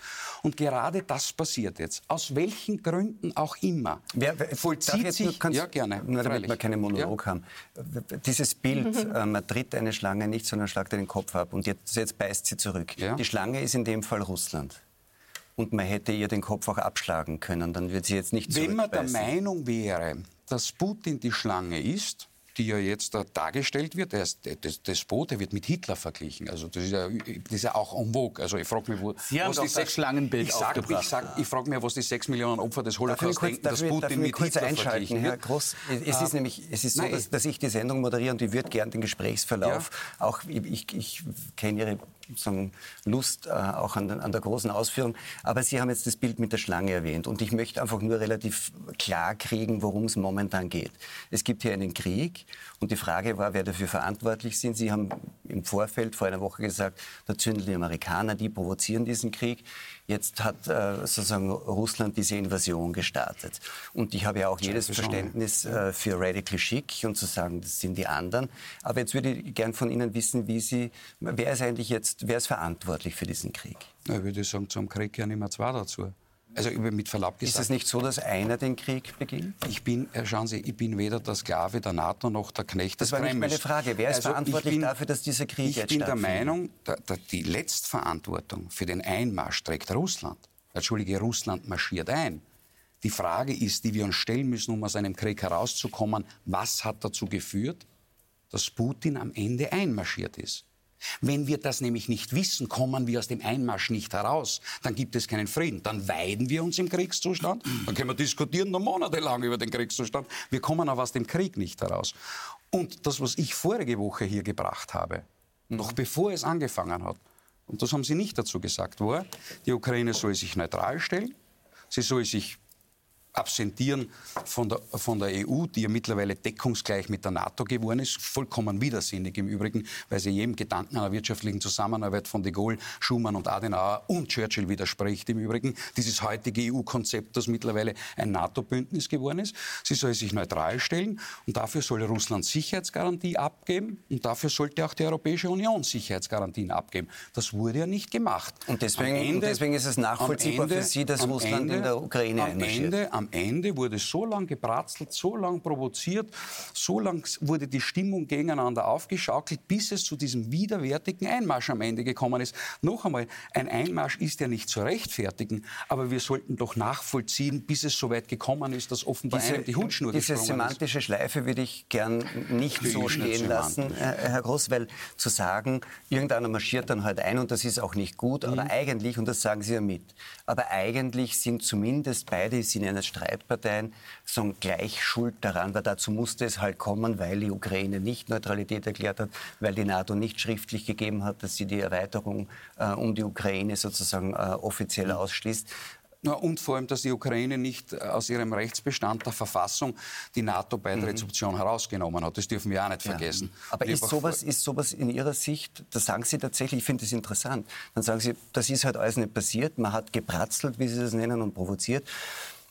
Und gerade das passiert jetzt. Aus welchen Gründen auch immer. Wer, vollzieht sich... Nur, ja, gerne. Nur damit wir keinen Monolog ja. haben. Dieses Bild, äh, man tritt eine Schlange nicht, sondern schlagt den Kopf ab. Und jetzt, jetzt beißt sie zurück. Ja. Die Schlange ist in dem Fall Russland und man hätte ihr den Kopf auch abschlagen können, dann wird sie jetzt nicht Wenn man der Meinung wäre, dass Putin die Schlange ist, die ja jetzt da dargestellt wird, der ist, das, Despot, der wird mit Hitler verglichen. Also das ist ja, das ist ja auch en vogue. Also ich frage mich, wo, Sie was die sechs Schlangenbild ich sag, ich, sag, ich frage mich, was die sechs Millionen Opfer des Holocaust denken, dass Putin mit Hitler verglichen Herr Groß, es ist nämlich, es ist so, dass, dass, ich die Sendung moderiere und ich würde gern den Gesprächsverlauf, ja. auch ich, ich, ich kenne Ihre sozusagen Lust äh, auch an, an, der großen Ausführung. Aber Sie haben jetzt das Bild mit der Schlange erwähnt. Und ich möchte einfach nur relativ klar kriegen, worum es momentan geht. Es gibt hier einen Krieg. Und die Frage war, wer dafür verantwortlich sind. Sie haben im Vorfeld vor einer Woche gesagt, da zündeln die Amerikaner, die provozieren diesen Krieg. Jetzt hat äh, sozusagen Russland diese Invasion gestartet. Und ich habe ja auch jedes Verständnis äh, für radical chic und zu sagen, das sind die anderen. Aber jetzt würde ich gern von Ihnen wissen, wie Sie, wer ist eigentlich jetzt, wer ist verantwortlich für diesen Krieg? Ja, ich würde sagen, zum Krieg ja nicht mehr zwei dazu. Also mit Verlaub gesagt. Ist es nicht so, dass einer den Krieg beginnt? Ich bin, äh, schauen Sie, ich bin weder der Sklave der NATO noch der Knecht des Das war nicht meine Frage. Wer ist also verantwortlich bin, dafür, dass dieser Krieg ich jetzt Ich bin der Meinung, da, da, die Letztverantwortung für den Einmarsch trägt Russland. Entschuldige, Russland marschiert ein. Die Frage ist, die wir uns stellen müssen, um aus einem Krieg herauszukommen, was hat dazu geführt, dass Putin am Ende einmarschiert ist? Wenn wir das nämlich nicht wissen, kommen wir aus dem Einmarsch nicht heraus. Dann gibt es keinen Frieden. Dann weiden wir uns im Kriegszustand. Dann können wir diskutieren noch monatelang über den Kriegszustand. Wir kommen aber aus dem Krieg nicht heraus. Und das, was ich vorige Woche hier gebracht habe, noch bevor es angefangen hat, und das haben Sie nicht dazu gesagt, war, die Ukraine soll sich neutral stellen, sie soll sich absentieren von der, von der EU, die ja mittlerweile deckungsgleich mit der NATO geworden ist. Vollkommen widersinnig im Übrigen, weil sie jedem Gedanken einer wirtschaftlichen Zusammenarbeit von de Gaulle, Schumann und Adenauer und Churchill widerspricht im Übrigen. Dieses heutige EU-Konzept, das mittlerweile ein NATO-Bündnis geworden ist. Sie soll sich neutral stellen und dafür soll Russland Sicherheitsgarantie abgeben und dafür sollte auch die Europäische Union Sicherheitsgarantien abgeben. Das wurde ja nicht gemacht. Und deswegen, Ende, deswegen ist es nachvollziehbar Ende, für Sie, dass Russland Ende, in der Ukraine am Ende, am Ende wurde so lange gebratzelt, so lange provoziert, so lange wurde die Stimmung gegeneinander aufgeschaukelt, bis es zu diesem widerwärtigen Einmarsch am Ende gekommen ist. Noch einmal, ein Einmarsch ist ja nicht zu rechtfertigen, aber wir sollten doch nachvollziehen, bis es so weit gekommen ist, dass offenbar diese, einem die Hutschnur Diese semantische Schleife würde ich gern nicht Für so stehen lassen, Herr Groß, weil zu sagen, irgendeiner marschiert dann halt ein und das ist auch nicht gut, aber mhm. eigentlich, und das sagen Sie ja mit, aber eigentlich sind zumindest beide, Sie nennen es Streitparteien, Parteien sagen gleich schuld daran, weil dazu musste es halt kommen, weil die Ukraine nicht Neutralität erklärt hat, weil die NATO nicht schriftlich gegeben hat, dass sie die Erweiterung äh, um die Ukraine sozusagen äh, offiziell ausschließt. Ja, und vor allem, dass die Ukraine nicht äh, aus ihrem Rechtsbestand der Verfassung die NATO-Beitrittsoption mhm. herausgenommen hat. Das dürfen wir auch nicht vergessen. Ja. Aber ist sowas, ist sowas in Ihrer Sicht, da sagen Sie tatsächlich, ich finde das interessant, dann sagen Sie, das ist halt alles nicht passiert, man hat gepratzelt, wie Sie das nennen, und provoziert.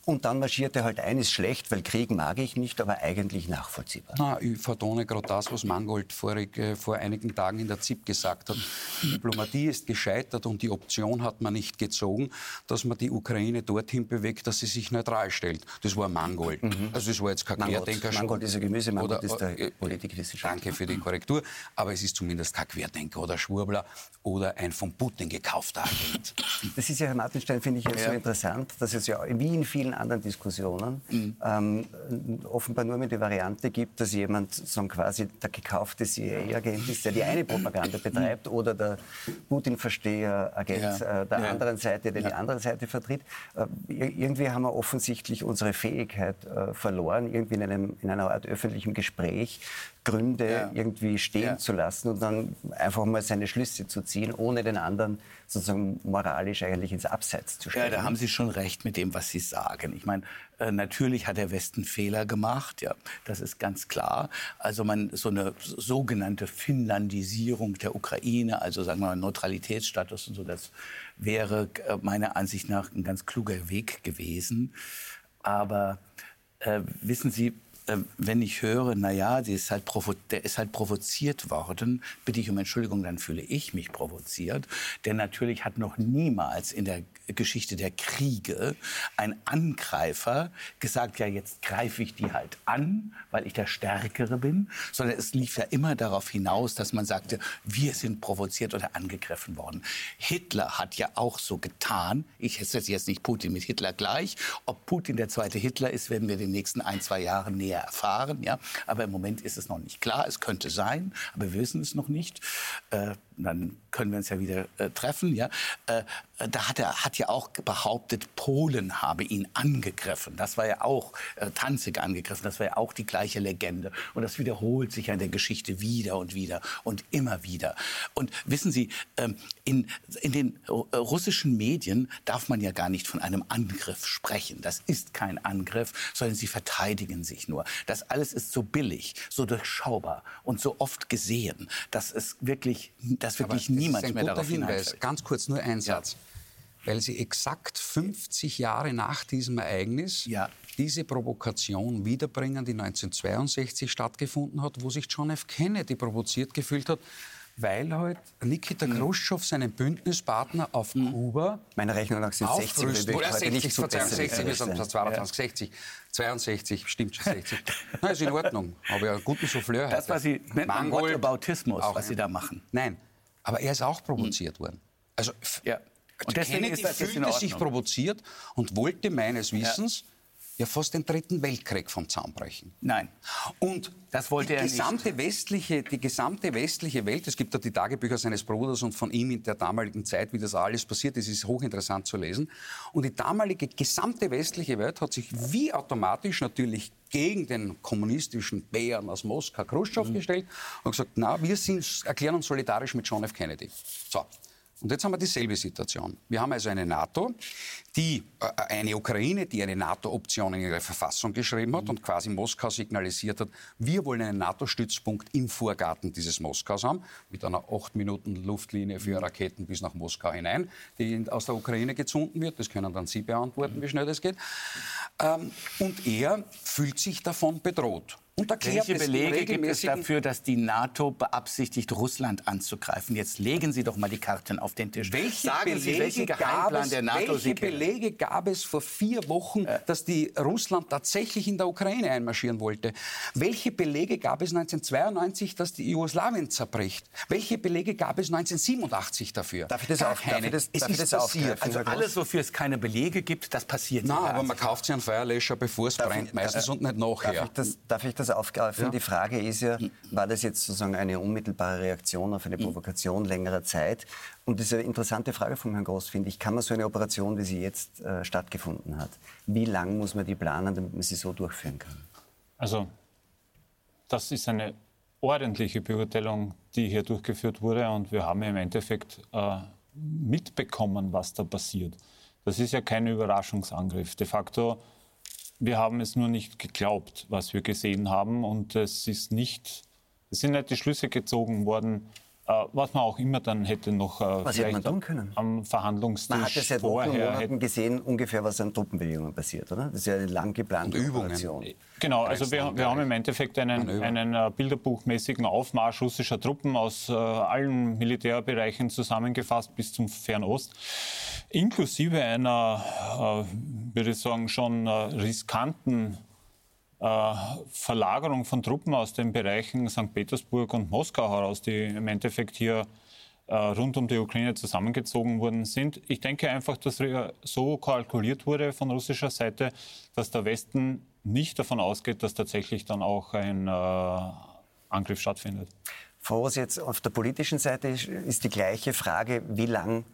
Und dann marschiert er halt ein, ist schlecht, weil Krieg mag ich nicht, aber eigentlich nachvollziehbar. Na, ich vertone gerade das, was Mangold vorig, äh, vor einigen Tagen in der ZIP gesagt hat. Die Diplomatie ist gescheitert und die Option hat man nicht gezogen, dass man die Ukraine dorthin bewegt, dass sie sich neutral stellt. Das war Mangold. Mhm. Also das war jetzt kein Mangold. Querdenker. Mangold ist ein Gemüse, Mangold oder, ist der äh, Politikwissenschaftler. Danke für die Korrektur. Aber es ist zumindest kein Querdenker oder Schwurbler oder ein von Putin gekaufter Agent. Das ist ja, Herr Martenstein, finde ich ja, so interessant, dass es ja wie in vielen anderen Diskussionen mhm. ähm, offenbar nur mit der Variante gibt, dass jemand so quasi der gekaufte CIA-Agent ist, der die eine Propaganda betreibt, oder der Putin-Versteher-Agent ja. äh, der ja. anderen Seite, der ja. die andere Seite vertritt. Äh, irgendwie haben wir offensichtlich unsere Fähigkeit äh, verloren, irgendwie in, einem, in einer Art öffentlichen Gespräch Gründe ja. irgendwie stehen ja. zu lassen und dann einfach mal seine Schlüsse zu ziehen, ohne den anderen sozusagen moralisch eigentlich ins Abseits zu stellen. Ja, da haben Sie schon recht mit dem, was Sie sagen. Ich meine, äh, natürlich hat der Westen Fehler gemacht, ja, das ist ganz klar. Also man so eine sogenannte Finnlandisierung der Ukraine, also sagen wir mal Neutralitätsstatus und so, das wäre äh, meiner Ansicht nach ein ganz kluger Weg gewesen. Aber äh, wissen Sie, äh, wenn ich höre, na ja, ist halt der ist halt provoziert worden, bitte ich um Entschuldigung, dann fühle ich mich provoziert. Denn natürlich hat noch niemals in der Geschichte der Kriege ein Angreifer gesagt, ja, jetzt greife ich die halt an, weil ich der Stärkere bin, sondern es lief ja immer darauf hinaus, dass man sagte, wir sind provoziert oder angegriffen worden. Hitler hat ja auch so getan, ich setze jetzt nicht Putin mit Hitler gleich, ob Putin der zweite Hitler ist, werden wir in den nächsten ein, zwei Jahren näher erfahren, ja, aber im Moment ist es noch nicht klar, es könnte sein, aber wir wissen es noch nicht. Äh, dann können wir uns ja wieder äh, treffen. Ja, äh, da hat er hat ja auch behauptet, Polen habe ihn angegriffen. Das war ja auch äh, Tanzig angegriffen. Das war ja auch die gleiche Legende. Und das wiederholt sich ja in der Geschichte wieder und wieder und immer wieder. Und wissen Sie, ähm, in, in den äh, russischen Medien darf man ja gar nicht von einem Angriff sprechen. Das ist kein Angriff, sondern sie verteidigen sich nur. Das alles ist so billig, so durchschaubar und so oft gesehen, dass es wirklich, dass wirklich niemand mehr darauf Hinweis. Ganz kurz nur ein Satz. Ja weil sie exakt 50 Jahre nach diesem Ereignis ja. diese Provokation wiederbringen, die 1962 stattgefunden hat, wo sich John F. Kennedy provoziert gefühlt hat, weil halt Nikita hm. Khrushchev seinen Bündnispartner auf hm. Kuba Meine Rechnung nach sind 60, oder 60, nicht 60, wir sind 22, 60, 62, stimmt schon 60. Na, ist in Ordnung, aber ja, guten Souffleur Das, was Sie nennt man Whataboutismus, was Sie da machen. Nein, aber er ist auch provoziert hm. worden. Also, ja. Und deswegen Kennedy ist das fühlte sich provoziert und wollte meines Wissens ja ja fast den Dritten Weltkrieg vom Zaun brechen. Nein. Und das wollte die er gesamte nicht. Westliche, die gesamte westliche Welt, es gibt da die Tagebücher seines Bruders und von ihm in der damaligen Zeit, wie das alles passiert ist, ist hochinteressant zu lesen. Und die damalige gesamte westliche Welt hat sich wie automatisch natürlich gegen den kommunistischen Bären aus Moskau, Khrushchev, mhm. gestellt und gesagt, na, wir sind, erklären uns solidarisch mit John F. Kennedy. So, und jetzt haben wir dieselbe Situation. Wir haben also eine NATO, die äh, eine Ukraine, die eine NATO-Option in ihre Verfassung geschrieben hat und quasi Moskau signalisiert hat, wir wollen einen NATO-Stützpunkt im Vorgarten dieses Moskaus haben, mit einer acht Minuten Luftlinie für Raketen bis nach Moskau hinein, die aus der Ukraine gezunden wird. Das können dann Sie beantworten, wie schnell das geht. Ähm, und er fühlt sich davon bedroht. Und Welche Belege gibt es dafür, dass die NATO beabsichtigt, Russland anzugreifen? Jetzt legen Sie doch mal die Karten auf den Tisch. Welche Sagen Belege Sie, welchen Geheimplan der NATO Sie Belege gab es vor vier Wochen, dass die Russland tatsächlich in der Ukraine einmarschieren wollte? Welche Belege gab es 1992, dass die Jugoslawien zerbricht? Welche Belege gab es 1987 dafür? Darf ich das, auf, darf ich das, darf ich das passiert. Also alles, wofür es keine Belege gibt, das passiert. Nein, aber man kauft sich einen Feuerlöscher, bevor es brennt, meistens äh, und nicht nachher. Darf ich das, darf ich das das aufgreifen. Ja. Die Frage ist ja, war das jetzt sozusagen eine unmittelbare Reaktion auf eine Provokation längerer Zeit? Und eine interessante Frage von Herrn Groß, finde ich. Kann man so eine Operation, wie sie jetzt äh, stattgefunden hat, wie lang muss man die planen, damit man sie so durchführen kann? Also, das ist eine ordentliche Beurteilung, die hier durchgeführt wurde. Und wir haben im Endeffekt äh, mitbekommen, was da passiert. Das ist ja kein Überraschungsangriff. De facto wir haben es nur nicht geglaubt, was wir gesehen haben. Und es ist nicht, es sind nicht die Schlüsse gezogen worden, was man auch immer dann hätte noch äh, was hätte man tun können? am Verhandlungstisch Man hat ja seit Wochen und Monaten gesehen, ungefähr, was an Truppenbewegungen passiert, oder? Das ist ja eine lang geplante Übungen. Operation. Genau, also wir, wir haben im Endeffekt einen, einen bilderbuchmäßigen Aufmarsch russischer Truppen aus uh, allen Militärbereichen zusammengefasst bis zum Fernost, inklusive einer, uh, würde ich sagen, schon riskanten äh, Verlagerung von Truppen aus den Bereichen St. Petersburg und Moskau heraus, die im Endeffekt hier äh, rund um die Ukraine zusammengezogen worden sind. Ich denke einfach, dass so kalkuliert wurde von russischer Seite, dass der Westen nicht davon ausgeht, dass tatsächlich dann auch ein äh, Angriff stattfindet. Frau Ross, jetzt auf der politischen Seite ist die gleiche Frage, wie lang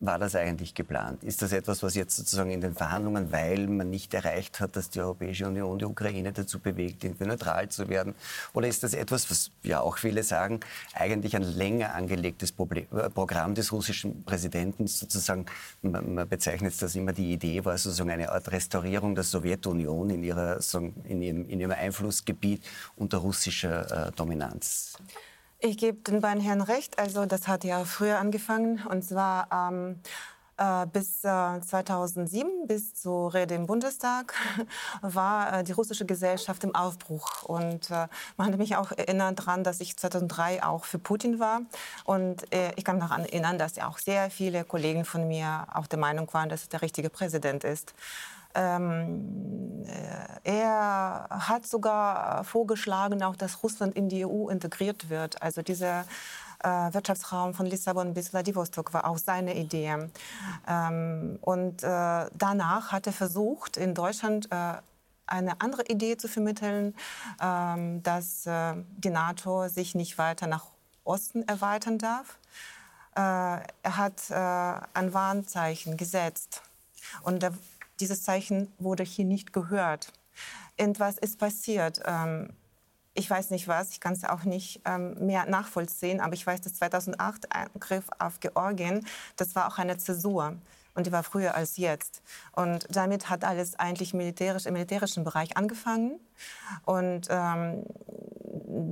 war das eigentlich geplant? Ist das etwas, was jetzt sozusagen in den Verhandlungen, weil man nicht erreicht hat, dass die Europäische Union die Ukraine dazu bewegt, irgendwie neutral zu werden? Oder ist das etwas, was ja auch viele sagen, eigentlich ein länger angelegtes Problem, äh, Programm des russischen Präsidenten, sozusagen, man, man, bezeichnet das immer, die Idee war sozusagen eine Art Restaurierung der Sowjetunion in, ihrer, in, ihrem, in ihrem Einflussgebiet unter russischer äh, Dominanz? Ich gebe den beiden Herren recht. Also das hat ja früher angefangen und zwar ähm, äh, bis äh, 2007, bis zur Rede im Bundestag, war äh, die russische Gesellschaft im Aufbruch. Und äh, man hat mich auch erinnert daran, dass ich 2003 auch für Putin war. Und äh, ich kann mich daran erinnern, dass auch sehr viele Kollegen von mir auch der Meinung waren, dass es der richtige Präsident ist. Ähm, äh, er hat sogar vorgeschlagen, auch, dass Russland in die EU integriert wird. Also dieser äh, Wirtschaftsraum von Lissabon bis Vladivostok war auch seine Idee. Ähm, und äh, danach hat er versucht, in Deutschland äh, eine andere Idee zu vermitteln, ähm, dass äh, die NATO sich nicht weiter nach Osten erweitern darf. Äh, er hat ein Warnzeichen gesetzt. Und der, dieses Zeichen wurde hier nicht gehört. Irgendwas ist passiert. Ähm, ich weiß nicht was, ich kann es auch nicht ähm, mehr nachvollziehen, aber ich weiß, dass 2008 Angriff auf Georgien, das war auch eine Zäsur und die war früher als jetzt. Und damit hat alles eigentlich militärisch im militärischen Bereich angefangen. Und ähm,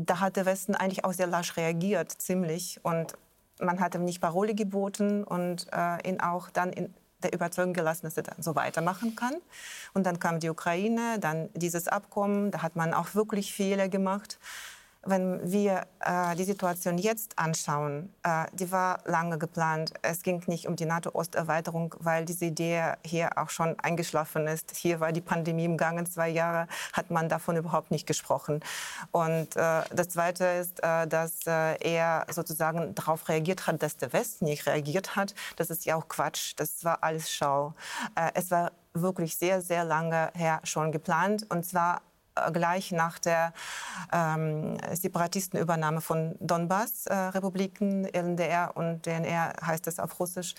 da hat der Westen eigentlich auch sehr lasch reagiert, ziemlich. Und man hat ihm nicht Parole geboten und äh, ihn auch dann in der gelassen, dass er dann so weitermachen kann. Und dann kam die Ukraine, dann dieses Abkommen, da hat man auch wirklich Fehler gemacht wenn wir äh, die Situation jetzt anschauen, äh, die war lange geplant. Es ging nicht um die NATO-Osterweiterung, weil diese Idee hier auch schon eingeschlafen ist. Hier war die Pandemie im Gange, zwei Jahre hat man davon überhaupt nicht gesprochen. Und äh, das Zweite ist, äh, dass äh, er sozusagen darauf reagiert hat, dass der Westen nicht reagiert hat. Das ist ja auch Quatsch. Das war alles Schau. Äh, es war wirklich sehr, sehr lange her schon geplant. Und zwar gleich nach der ähm, Separatistenübernahme von Donbass-Republiken, äh, LNDR und DNR heißt es auf Russisch.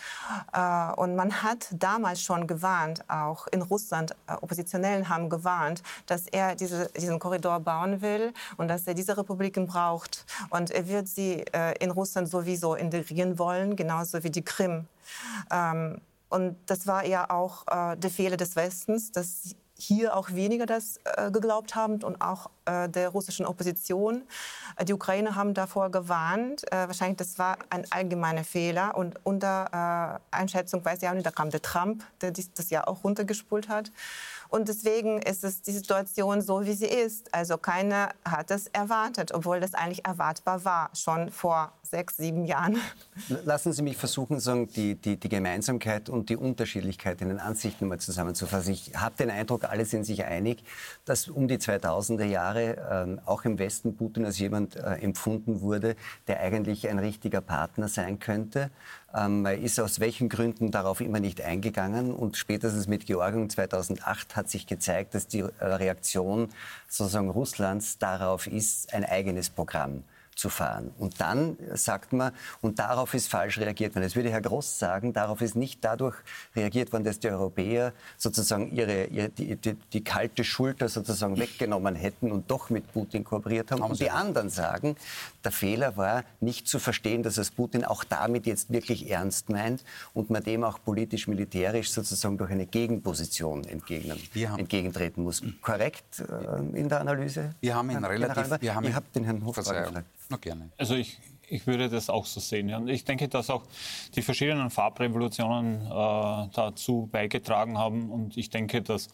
Äh, und man hat damals schon gewarnt, auch in Russland, äh, Oppositionellen haben gewarnt, dass er diese, diesen Korridor bauen will und dass er diese Republiken braucht. Und er wird sie äh, in Russland sowieso integrieren wollen, genauso wie die Krim. Ähm, und das war ja auch äh, der Fehler des Westens, dass hier auch weniger das äh, geglaubt haben und auch äh, der russischen Opposition. Äh, die Ukraine haben davor gewarnt. Äh, wahrscheinlich das war ein allgemeiner Fehler und unter äh, Einschätzung weiß ich auch nicht, da kam der Trump, der das ja auch runtergespult hat. Und deswegen ist es die Situation so, wie sie ist. Also keiner hat es erwartet, obwohl das eigentlich erwartbar war, schon vor sechs, sieben Jahren. Lassen Sie mich versuchen, sagen, die, die, die Gemeinsamkeit und die Unterschiedlichkeit in den Ansichten mal zusammenzufassen. Ich habe den Eindruck, alle sind sich einig, dass um die 2000er Jahre äh, auch im Westen Putin als jemand äh, empfunden wurde, der eigentlich ein richtiger Partner sein könnte. Ähm, ist aus welchen Gründen darauf immer nicht eingegangen. Und spätestens mit Georgien 2008 hat sich gezeigt, dass die äh, Reaktion sozusagen Russlands darauf ist, ein eigenes Programm zu fahren. Und dann sagt man, und darauf ist falsch reagiert worden. Das würde Herr Gross sagen, darauf ist nicht dadurch reagiert worden, dass die Europäer sozusagen ihre, ihre die, die, die, kalte Schulter sozusagen weggenommen hätten und doch mit Putin kooperiert haben. haben und die anderen sagen, der Fehler war, nicht zu verstehen, dass es Putin auch damit jetzt wirklich ernst meint und man dem auch politisch-militärisch sozusagen durch eine Gegenposition entgegnen, entgegentreten muss. Korrekt äh, in der Analyse? Wir haben ihn relativ... Wir haben Ihr habt den Herrn Hofbauer gefragt. Gerne. Also ich, ich würde das auch so sehen. Und ich denke, dass auch die verschiedenen Farbrevolutionen äh, dazu beigetragen haben. Und ich denke, dass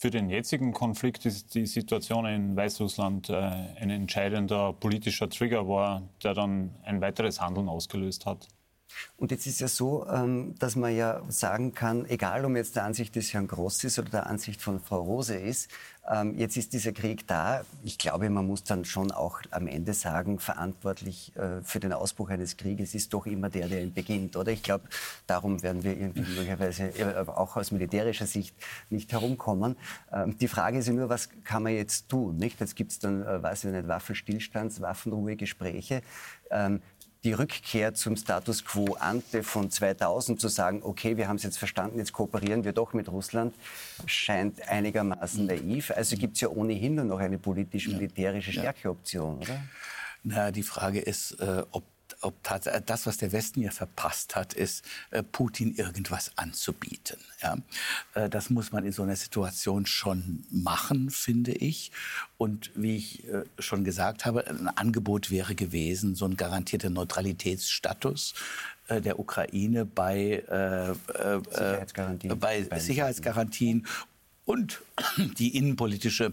für den jetzigen Konflikt ist die Situation in Weißrussland äh, ein entscheidender politischer Trigger war, der dann ein weiteres Handeln ausgelöst hat. Und jetzt ist ja so, ähm, dass man ja sagen kann, egal ob jetzt der Ansicht des Herrn Gross ist oder der Ansicht von Frau Rose ist, ähm, jetzt ist dieser Krieg da. Ich glaube, man muss dann schon auch am Ende sagen, verantwortlich äh, für den Ausbruch eines Krieges ist doch immer der, der ihn beginnt, oder? Ich glaube, darum werden wir irgendwie möglicherweise äh, auch aus militärischer Sicht nicht herumkommen. Ähm, die Frage ist nur, was kann man jetzt tun, nicht? Jetzt gibt es dann, äh, weiß ich nicht, Waffenstillstands, Waffenruhe, Gespräche die Rückkehr zum Status quo ante von 2000 zu sagen, okay, wir haben es jetzt verstanden, jetzt kooperieren wir doch mit Russland, scheint einigermaßen naiv. Also gibt es ja ohnehin nur noch eine politisch-militärische Stärkeoption, oder? Na, die Frage ist, äh, ob ob das, was der Westen ja verpasst hat, ist, äh, Putin irgendwas anzubieten. Ja? Äh, das muss man in so einer Situation schon machen, finde ich. Und wie ich äh, schon gesagt habe, ein Angebot wäre gewesen, so ein garantierter Neutralitätsstatus der Ukraine bei, äh, Sicherheitsgarantien, bei Sicherheitsgarantien und die innenpolitische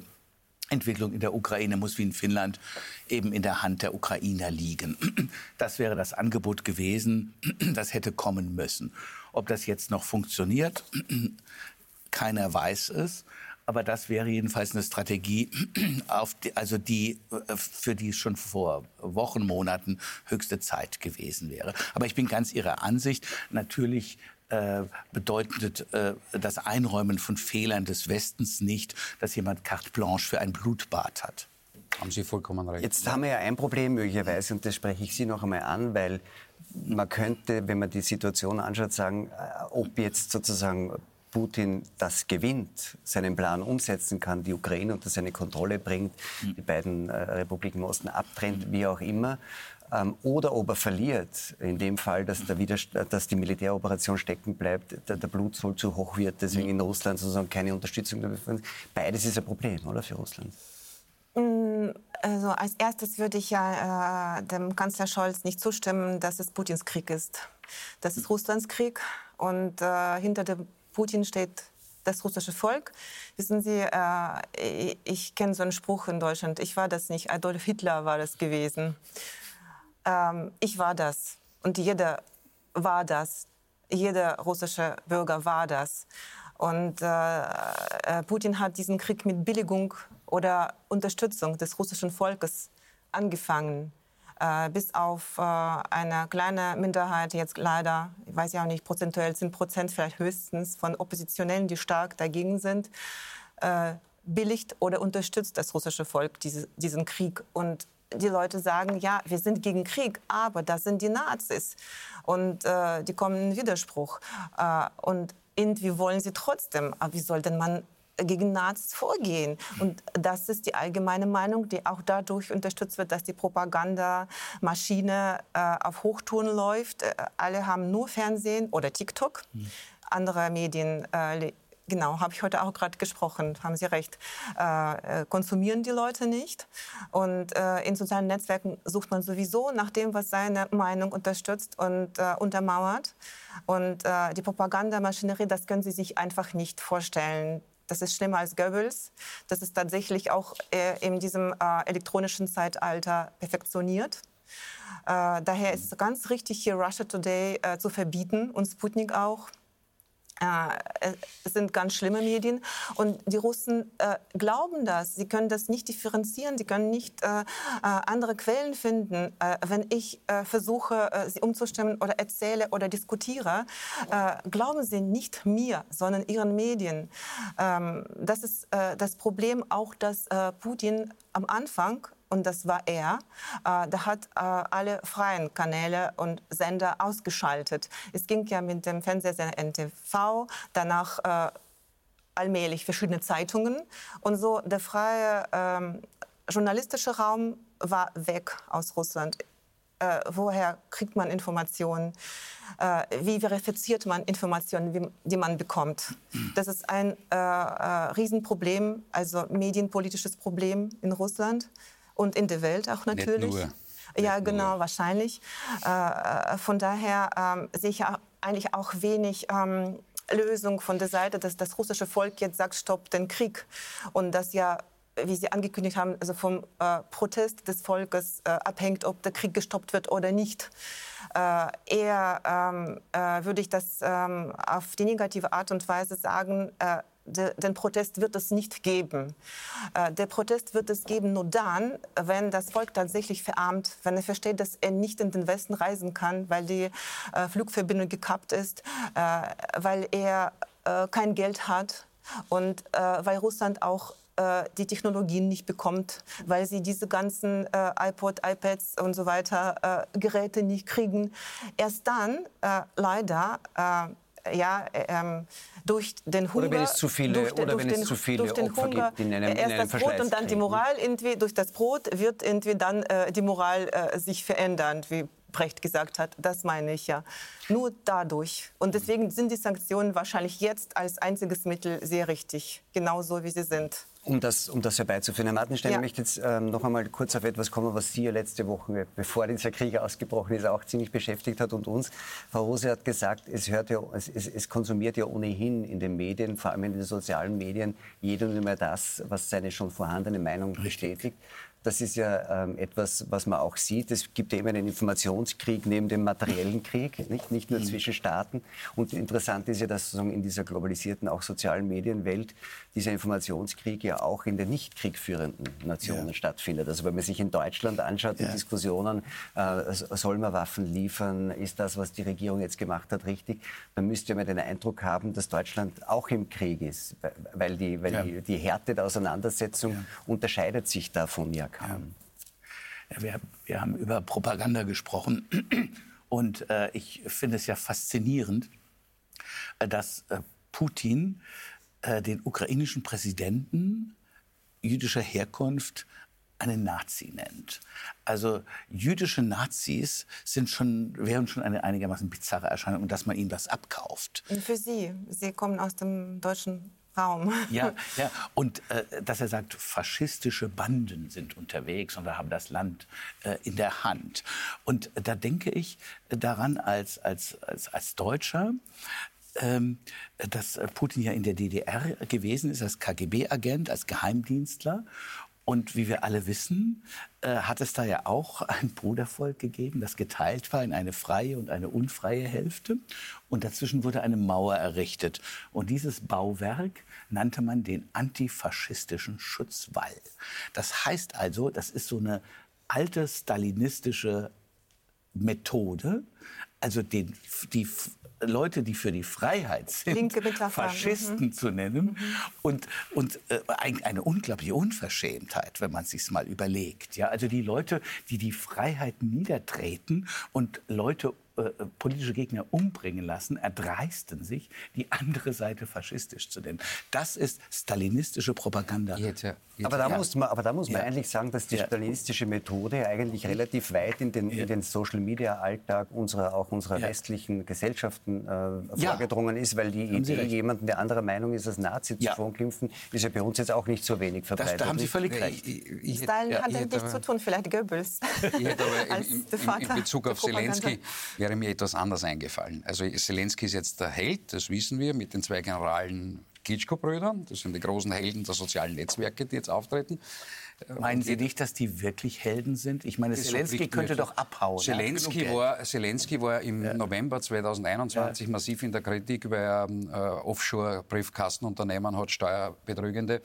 Entwicklung in der Ukraine muss wie in Finnland eben in der Hand der Ukrainer liegen. Das wäre das Angebot gewesen, das hätte kommen müssen. Ob das jetzt noch funktioniert, keiner weiß es. Aber das wäre jedenfalls eine Strategie, die, also die, für die es schon vor Wochen, Monaten höchste Zeit gewesen wäre. Aber ich bin ganz Ihrer Ansicht. Natürlich äh, bedeutet äh, das Einräumen von Fehlern des Westens nicht, dass jemand carte blanche für ein Blutbad hat. haben Sie vollkommen recht. Jetzt haben wir ja ein Problem möglicherweise, und das spreche ich Sie noch einmal an, weil man könnte, wenn man die Situation anschaut, sagen, äh, ob jetzt sozusagen Putin das gewinnt, seinen Plan umsetzen kann, die Ukraine unter seine Kontrolle bringt, die beiden äh, Republiken im Osten abtrennt, wie auch immer, oder ob er verliert, in dem Fall, dass, der dass die Militäroperation stecken bleibt, der, der Blutzoll zu hoch wird, deswegen in Russland sozusagen keine Unterstützung dafür. Beides ist ein Problem, oder, für Russland? Mm, also als erstes würde ich ja äh, dem Kanzler Scholz nicht zustimmen, dass es Putins Krieg ist. Das ist Russlands Krieg und äh, hinter dem Putin steht das russische Volk. Wissen Sie, äh, ich, ich kenne so einen Spruch in Deutschland, ich war das nicht, Adolf Hitler war das gewesen. Ähm, ich war das und jeder war das. Jeder russische Bürger war das. Und äh, äh, Putin hat diesen Krieg mit Billigung oder Unterstützung des russischen Volkes angefangen. Äh, bis auf äh, eine kleine Minderheit, jetzt leider, ich weiß ja auch nicht, prozentuell 10 Prozent vielleicht höchstens von Oppositionellen, die stark dagegen sind, äh, billigt oder unterstützt das russische Volk diese, diesen Krieg. Und die Leute sagen, ja, wir sind gegen Krieg, aber das sind die Nazis. Und äh, die kommen in Widerspruch. Äh, und irgendwie wollen sie trotzdem. Aber wie soll denn man gegen Nazis vorgehen. Und das ist die allgemeine Meinung, die auch dadurch unterstützt wird, dass die Propagandamaschine äh, auf Hochtouren läuft. Äh, alle haben nur Fernsehen oder TikTok. Mhm. Andere Medien äh, Genau, habe ich heute auch gerade gesprochen, haben Sie recht. Äh, äh, konsumieren die Leute nicht. Und äh, in sozialen Netzwerken sucht man sowieso nach dem, was seine Meinung unterstützt und äh, untermauert. Und äh, die Propagandamaschinerie, das können Sie sich einfach nicht vorstellen. Das ist schlimmer als Goebbels. Das ist tatsächlich auch äh, in diesem elektronischen Zeitalter perfektioniert. daher ist es ganz richtig, hier Russia Today zu verbieten und Sputnik auch. Äh, sind ganz schlimme Medien. Und die Russen äh, glauben das. Sie können das nicht differenzieren. Sie können nicht äh, äh andere Quellen finden. Äh, wenn ich äh, versuche, sie umzustimmen oder erzähle oder diskutiere, glauben sie nicht mir, sondern ihren Medien. Ähm, das ist das Problem auch, dass Putin am Anfang und das war er, äh, der hat äh, alle freien Kanäle und Sender ausgeschaltet. Es ging ja mit dem Fernsehsender NTV, danach äh, allmählich verschiedene Zeitungen und so der freie ähm, journalistische Raum war weg aus Russland. Äh, woher kriegt man Informationen? Äh, wie verifiziert man Informationen, wie, die man bekommt? Das ist ein äh, äh Riesenproblem, also medienpolitisches Problem in Russland und in der Welt auch natürlich. Nicht nur. Ja, genau, wahrscheinlich. Äh, äh, von daher ähm, sehe ich eigentlich auch wenig ähm, Lösung von der Seite, dass das russische Volk jetzt sagt, stopp den Krieg. Und das ja wie Sie angekündigt haben, also vom äh, Protest des Volkes äh, abhängt, ob der Krieg gestoppt wird oder nicht. Äh, eher ähm, äh, würde ich das ähm, auf die negative Art und Weise sagen, äh, den Protest wird es nicht geben. Äh, der Protest wird es geben nur dann, wenn das Volk tatsächlich verarmt, wenn er versteht, dass er nicht in den Westen reisen kann, weil die äh, Flugverbindung gekappt ist, äh, weil er kein Geld hat und weil Russland auch die Technologien nicht bekommt, weil sie diese ganzen äh, iPod, iPads und so weiter äh, Geräte nicht kriegen. Erst dann, äh, leider, ja, ähm, durch den Hunger. Oder wenn es zu viele, durch, oder durch wenn den, es zu viele durch den Opfer Hunger, gibt in einem, erst in einem das Brot und dann die Moral irgendwie durch das Brot wird irgendwie dann äh, die Moral äh, sich verändern, wie Brecht gesagt hat. Das meine ich ja. Nur dadurch. Und deswegen sind die Sanktionen wahrscheinlich jetzt als einziges Mittel sehr richtig, genauso wie sie sind. Um das, um das herbeizuführen. Herr Martenstein, ja. ich möchte jetzt ähm, noch einmal kurz auf etwas kommen, was Sie ja letzte Woche, bevor dieser Krieg ausgebrochen ist, auch ziemlich beschäftigt hat und uns. Frau Rose hat gesagt, es, hört ja, es, es, es konsumiert ja ohnehin in den Medien, vor allem in den sozialen Medien, jeder nur mehr das, was seine schon vorhandene Meinung bestätigt. Das ist ja ähm, etwas, was man auch sieht. Es gibt ja immer einen Informationskrieg neben dem materiellen Krieg, nicht, nicht nur mhm. zwischen Staaten. Und interessant ist ja, dass sozusagen in dieser globalisierten, auch sozialen Medienwelt dieser Informationskrieg ja auch in den nicht kriegführenden Nationen ja. stattfindet. Also wenn man sich in Deutschland anschaut, die ja. Diskussionen, äh, soll man Waffen liefern, ist das, was die Regierung jetzt gemacht hat, richtig, dann müsste man den Eindruck haben, dass Deutschland auch im Krieg ist, weil die, weil ja. die, die Härte der Auseinandersetzung unterscheidet sich davon ja kam. Ja, wir, wir, haben über Propaganda gesprochen und äh, ich finde es ja faszinierend, äh, dass äh, Putin äh, den ukrainischen Präsidenten jüdischer Herkunft einen Nazi nennt. Also jüdische Nazis sind schon, wären schon eine einigermaßen bizarre Erscheinung, dass man ihnen das abkauft. Für Sie, Sie kommen aus dem deutschen Raum. Ja, ja. und äh, dass er sagt, faschistische Banden sind unterwegs und haben das Land äh, in der Hand. Und da denke ich daran als, als, als, als Deutscher, ähm, dass Putin ja in der DDR gewesen ist als KGB-Agent, als Geheimdienstler und wie wir alle wissen, äh, hat es da ja auch ein Brudervolk gegeben, das geteilt war in eine freie und eine unfreie Hälfte. Und dazwischen wurde eine Mauer errichtet. Und dieses Bauwerk nannte man den antifaschistischen Schutzwall. Das heißt also, das ist so eine alte stalinistische Methode, also den, die Leute, die für die Freiheit sind, Faschisten mhm. zu nennen. Mhm. Und, und äh, eine unglaubliche Unverschämtheit, wenn man es sich mal überlegt. Ja? Also die Leute, die die Freiheit niedertreten und Leute äh, politische Gegner umbringen lassen, erdreisten sich, die andere Seite faschistisch zu nennen. Das ist stalinistische Propaganda. Jetzt, ja, jetzt, aber, da ja. muss man, aber da muss man ja. eigentlich sagen, dass die stalinistische Methode eigentlich relativ weit in den, in den Social-Media-Alltag unserer, auch unserer westlichen Gesellschaften äh, vorgedrungen ist, weil die Idee, jemanden, der anderer Meinung ist, als Nazi zu verunglimpfen, ist ja bei uns jetzt auch nicht so wenig verbreitet. Das, da haben Sie völlig recht. Ich, ich, Stalin hat damit nichts zu tun, vielleicht Goebbels. Ich hätte aber in, in, in Bezug auf Zelensky wäre mir etwas anders eingefallen. Also Zelensky ist jetzt der Held, das wissen wir, mit den zwei Generalen Klitschko-Brüdern. Das sind die großen Helden der sozialen Netzwerke, die jetzt auftreten. Meinen Sie nicht, dass die wirklich Helden sind? Ich meine, Zelensky könnte doch abhauen. Zelensky war, Zelensky war im ja. November 2021 ja. massiv in der Kritik, weil er äh, Offshore-Briefkastenunternehmen hat, Steuerbetrügende.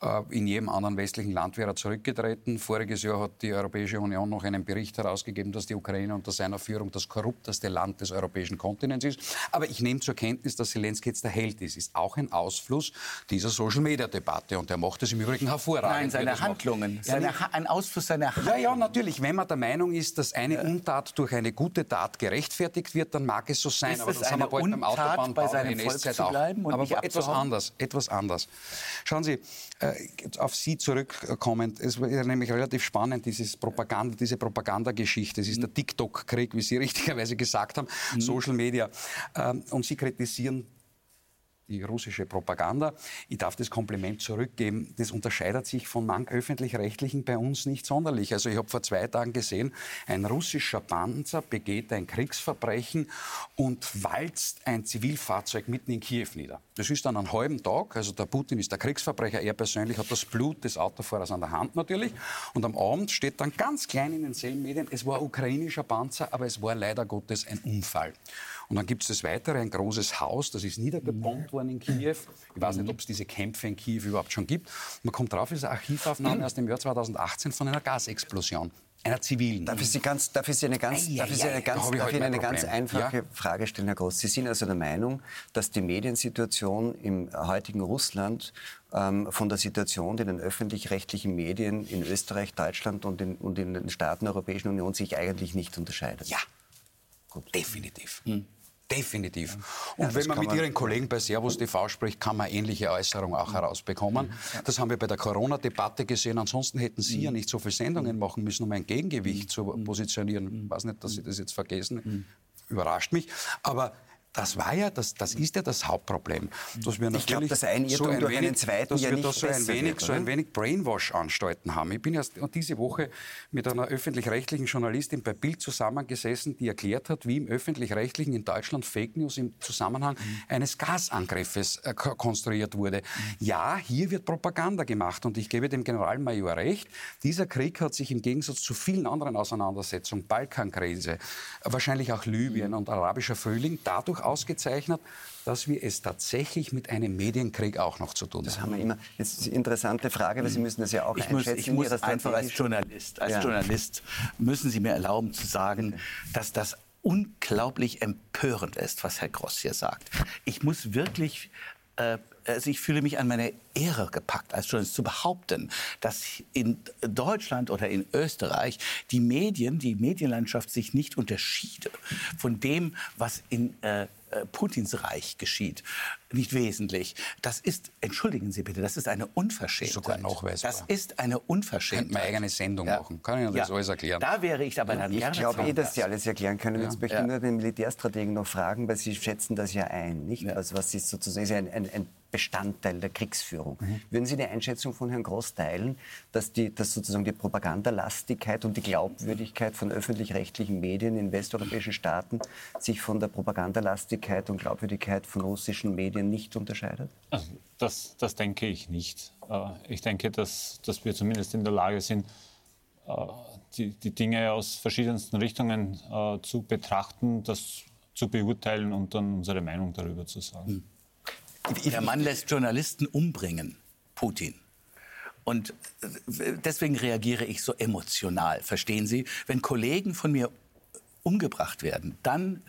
Äh, in jedem anderen westlichen Land wäre er zurückgetreten. Voriges Jahr hat die Europäische Union noch einen Bericht herausgegeben, dass die Ukraine unter seiner Führung das korrupteste Land des europäischen Kontinents ist. Aber ich nehme zur Kenntnis, dass Zelensky jetzt der Held ist. Ist auch ein Ausfluss dieser Social-Media-Debatte. Und er macht es im Übrigen hervorragend. Nein, seine Handlung Handlungen, seine, ein Ausfluss seiner Handlungen. Ja, ja, natürlich. Wenn man der Meinung ist, dass eine Untat durch eine gute Tat gerechtfertigt wird, dann mag es so sein. Ist aber das haben wir bald beim Autobahnbau bei seinem Volk zu bleiben auch. aber etwas anders, etwas anders. Schauen Sie, äh, auf Sie zurückkommend, es war nämlich relativ spannend, dieses Propaganda, diese Propagandageschichte. Es ist der TikTok-Krieg, wie Sie richtigerweise gesagt haben, mhm. Social Media. Ähm, und Sie kritisieren die russische Propaganda. Ich darf das Kompliment zurückgeben. Das unterscheidet sich von manch öffentlich-rechtlichen bei uns nicht sonderlich. Also ich habe vor zwei Tagen gesehen, ein russischer Panzer begeht ein Kriegsverbrechen und walzt ein Zivilfahrzeug mitten in Kiew nieder. Das ist dann einen halben Tag. Also der Putin ist der Kriegsverbrecher. Er persönlich hat das Blut des Autofahrers an der Hand natürlich. Und am Abend steht dann ganz klein in den Medien, es war ukrainischer Panzer, aber es war leider Gottes ein Unfall. Und dann gibt es das weitere, ein großes Haus, das ist niedergebombt worden in Kiew. Ich weiß nicht, ob es diese Kämpfe in Kiew überhaupt schon gibt. Man kommt drauf, es ist eine Archivaufnahme aus dem Jahr 2018 von einer Gasexplosion einer zivilen. Darf ich Sie, ganz, darf ich Sie eine ganz, darf ich Sie eine ganz, darf ich eine ganz einfache ja? Frage stellen, Herr Groß? Sie sind also der Meinung, dass die Mediensituation im heutigen Russland ähm, von der Situation in den öffentlich-rechtlichen Medien in Österreich, Deutschland und in, und in den Staaten der Europäischen Union sich eigentlich nicht unterscheidet? Ja, Gut. definitiv. Hm. Definitiv. Und ja, wenn man mit man Ihren Kollegen bei Servus TV spricht, kann man ähnliche Äußerungen auch herausbekommen. Ja. Das haben wir bei der Corona-Debatte gesehen. Ansonsten hätten Sie ja nicht so viele Sendungen machen müssen, um ein Gegengewicht zu positionieren. Ich weiß nicht, dass Sie das jetzt vergessen. Überrascht mich. Aber das war ja, das, das ist ja das Hauptproblem. Dass wir ich glaube, dass ein Irrtum so ein durch wenig, einen zweiten dass ja wir da so ein wenig, wird, so ein wenig Brainwash-Anstalten haben. Ich bin erst diese Woche mit einer öffentlich-rechtlichen Journalistin bei Bild zusammengesessen, die erklärt hat, wie im öffentlich-rechtlichen in Deutschland Fake News im Zusammenhang mhm. eines Gasangriffes äh, konstruiert wurde. Mhm. Ja, hier wird Propaganda gemacht und ich gebe dem Generalmajor recht. Dieser Krieg hat sich im Gegensatz zu vielen anderen Auseinandersetzungen, Balkankrise, wahrscheinlich auch Libyen mhm. und arabischer Frühling, dadurch ausgezeichnet, dass wir es tatsächlich mit einem Medienkrieg auch noch zu tun haben. Das haben wir immer. Jetzt ist eine interessante Frage, weil Sie müssen das ja auch ich einschätzen. Muss, ich muss einfach als Journalist, als ja. Journalist müssen Sie mir erlauben zu sagen, dass das unglaublich empörend ist, was Herr Gross hier sagt. Ich muss wirklich äh, also ich fühle mich an meine Ehre gepackt, als Journalist zu behaupten, dass in Deutschland oder in Österreich die Medien, die Medienlandschaft sich nicht unterschiede von dem, was in äh, äh, Putins Reich geschieht, nicht wesentlich. Das ist, entschuldigen Sie bitte, das ist eine Unverschämtheit. Sogar nachweisbar. Das ist eine Unverschämtheit. Könnte man eigene Sendung ja. machen. Kann ich Ihnen das ja. alles erklären? Da wäre ich aber dann Ich gerne glaube eh, dass Sie alles erklären können. Jetzt möchte ich Ja. nur den Militärstrategen noch fragen, weil Sie schätzen das ja ein, nicht? Also was ist sozusagen ist ja ein, ein, ein Bestandteil der Kriegsführung. Würden Sie die Einschätzung von Herrn Groß teilen, dass, die, dass sozusagen die Propagandalastigkeit und die Glaubwürdigkeit von öffentlich-rechtlichen Medien in westeuropäischen Staaten sich von der Propagandalastigkeit und Glaubwürdigkeit von russischen Medien nicht unterscheidet? Also das, das denke ich nicht. Äh, Ich denke, dass, dass wir zumindest in der Lage sind, äh, die, die Dinge aus verschiedensten Richtungen äh, zu betrachten, das zu beurteilen und dann unsere Meinung darüber zu sagen. Der Mann lässt Journalisten umbringen, Putin. Und deswegen reagiere ich so emotional, verstehen Sie? Wenn Kollegen von mir umgebracht werden, dann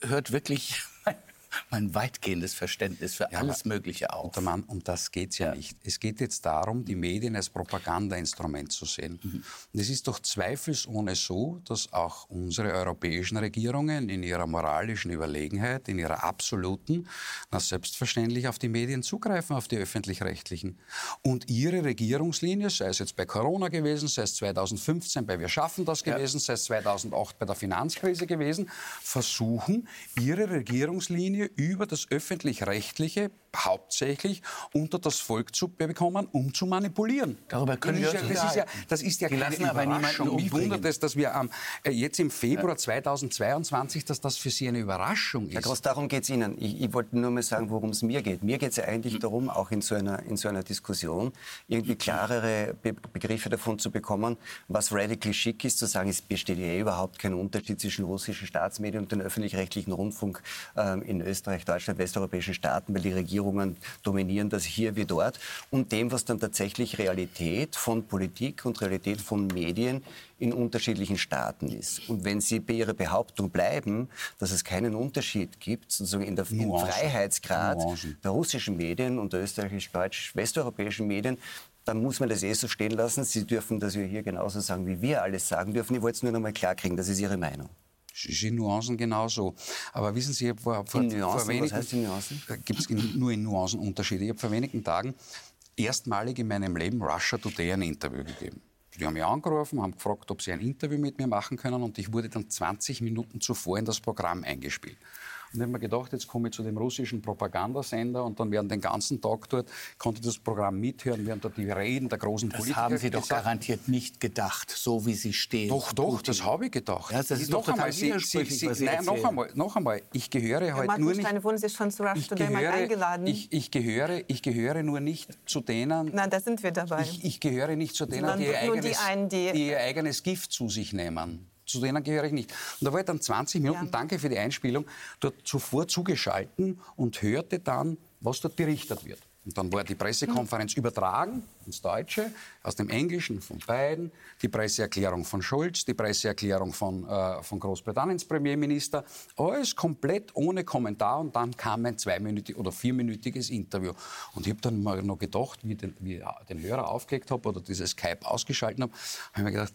hört wirklich mein, weitgehendes Verständnis für alles Mögliche auf. Mann, um das geht es ja, nicht. Es geht jetzt darum, die Medien als Propagandainstrument zu sehen. Und es ist doch zweifelsohne so, dass auch unsere europäischen Regierungen in ihrer moralischen Überlegenheit, in ihrer absoluten, na selbstverständlich auf die Medien zugreifen, auf die öffentlich-rechtlichen. Und ihre Regierungslinie, sei es jetzt bei Corona gewesen, sei es 2015 bei Wir schaffen das gewesen, sei es 2008 bei der Finanzkrise gewesen, versuchen, ihre Regierungslinie über das öffentlich-rechtliche hauptsächlich unter das Volk zu bekommen, um zu manipulieren. Darüber können das wir ist ja, das ist ja, das ist ja Die keine Überraschung. Mich wundert es, dass wir am, äh, jetzt im Februar 2022, dass das für Sie eine Überraschung Herr ist. Groß, darum geht es Ihnen. Ich, ich wollte nur mal sagen, worum es mir geht. Mir geht es ja eigentlich darum, auch in so einer, in so einer Diskussion irgendwie klarere Be Begriffe davon zu bekommen, was radically chic ist, zu sagen, es besteht ja eh überhaupt kein Unterschied zwischen russischen Staatsmedien und dem öffentlich-rechtlichen Rundfunk ähm, in Österreich, Deutschland, westeuropäischen Staaten, weil die Regierungen dominieren das hier wie dort, und dem, was dann tatsächlich Realität von Politik und Realität von Medien in unterschiedlichen Staaten ist. Und wenn Sie bei Ihrer Behauptung bleiben, dass es keinen Unterschied gibt, sozusagen in der im Nuancen. Freiheitsgrad Nuancen. der russischen Medien und der österreichisch-deutsch-westeuropäischen Medien, dann muss man das eh so stehen lassen. Sie dürfen das ja hier genauso sagen, wie wir alles sagen dürfen. Ich wollte es nur noch mal klarkriegen, das ist Ihre Meinung. Ist in Nuancen genauso. Aber wissen Sie, ich vor, vor, In Nuancen? vor wenigen, Was heißt in Nuancen? Gibt es nur in Nuancen Unterschiede. Ich habe vor wenigen Tagen erstmalig in meinem Leben Russia Today ein Interview gegeben. Die haben mich angerufen, haben gefragt, ob sie ein Interview mit mir machen können und ich wurde dann 20 Minuten zuvor in das Programm eingespielt. Und ich habe mir gedacht, jetzt komme ich zu dem russischen Propagandasender und dann werden den ganzen Tag dort, konnte das Programm mithören, während dort die Reden der großen Das Politiker haben Sie doch gesagt garantiert nicht gedacht, so wie Sie stehen. Doch, doch, Putin. das habe ich gedacht. Ja, das ist noch doch einmal, Sie, Sie, Sie, nein, noch einmal, noch einmal, ich gehöre heute nur nicht... Wurden Sie schon zu Rush Ich Today mal gehöre, eingeladen? ich, ich, gehöre, ich gehöre nur nicht zu denen, Nein, da sind wir dabei. ich, ich gehöre nicht zu denen, die die eigenes, einen, die- die ihr eigenes Gift zu sich nehmen. Zu denen gehöre ich nicht. Und da war ich dann 20 Minuten, Ja. danke für die Einspielung, dort zuvor zugeschalten und hörte dann, was dort berichtet wird. Und dann war die Pressekonferenz übertragen ins Deutsche, aus dem Englischen von beiden, die Presseerklärung von Scholz, die Presseerklärung von, äh, von Großbritanniens Premierminister, alles komplett ohne Kommentar und dann kam ein zweiminütiges oder vierminütiges Interview. Und ich habe dann mal noch gedacht, wie ich den, wie ich den Hörer aufgelegt habe oder dieses Skype ausgeschaltet habe, habe ich mir gedacht,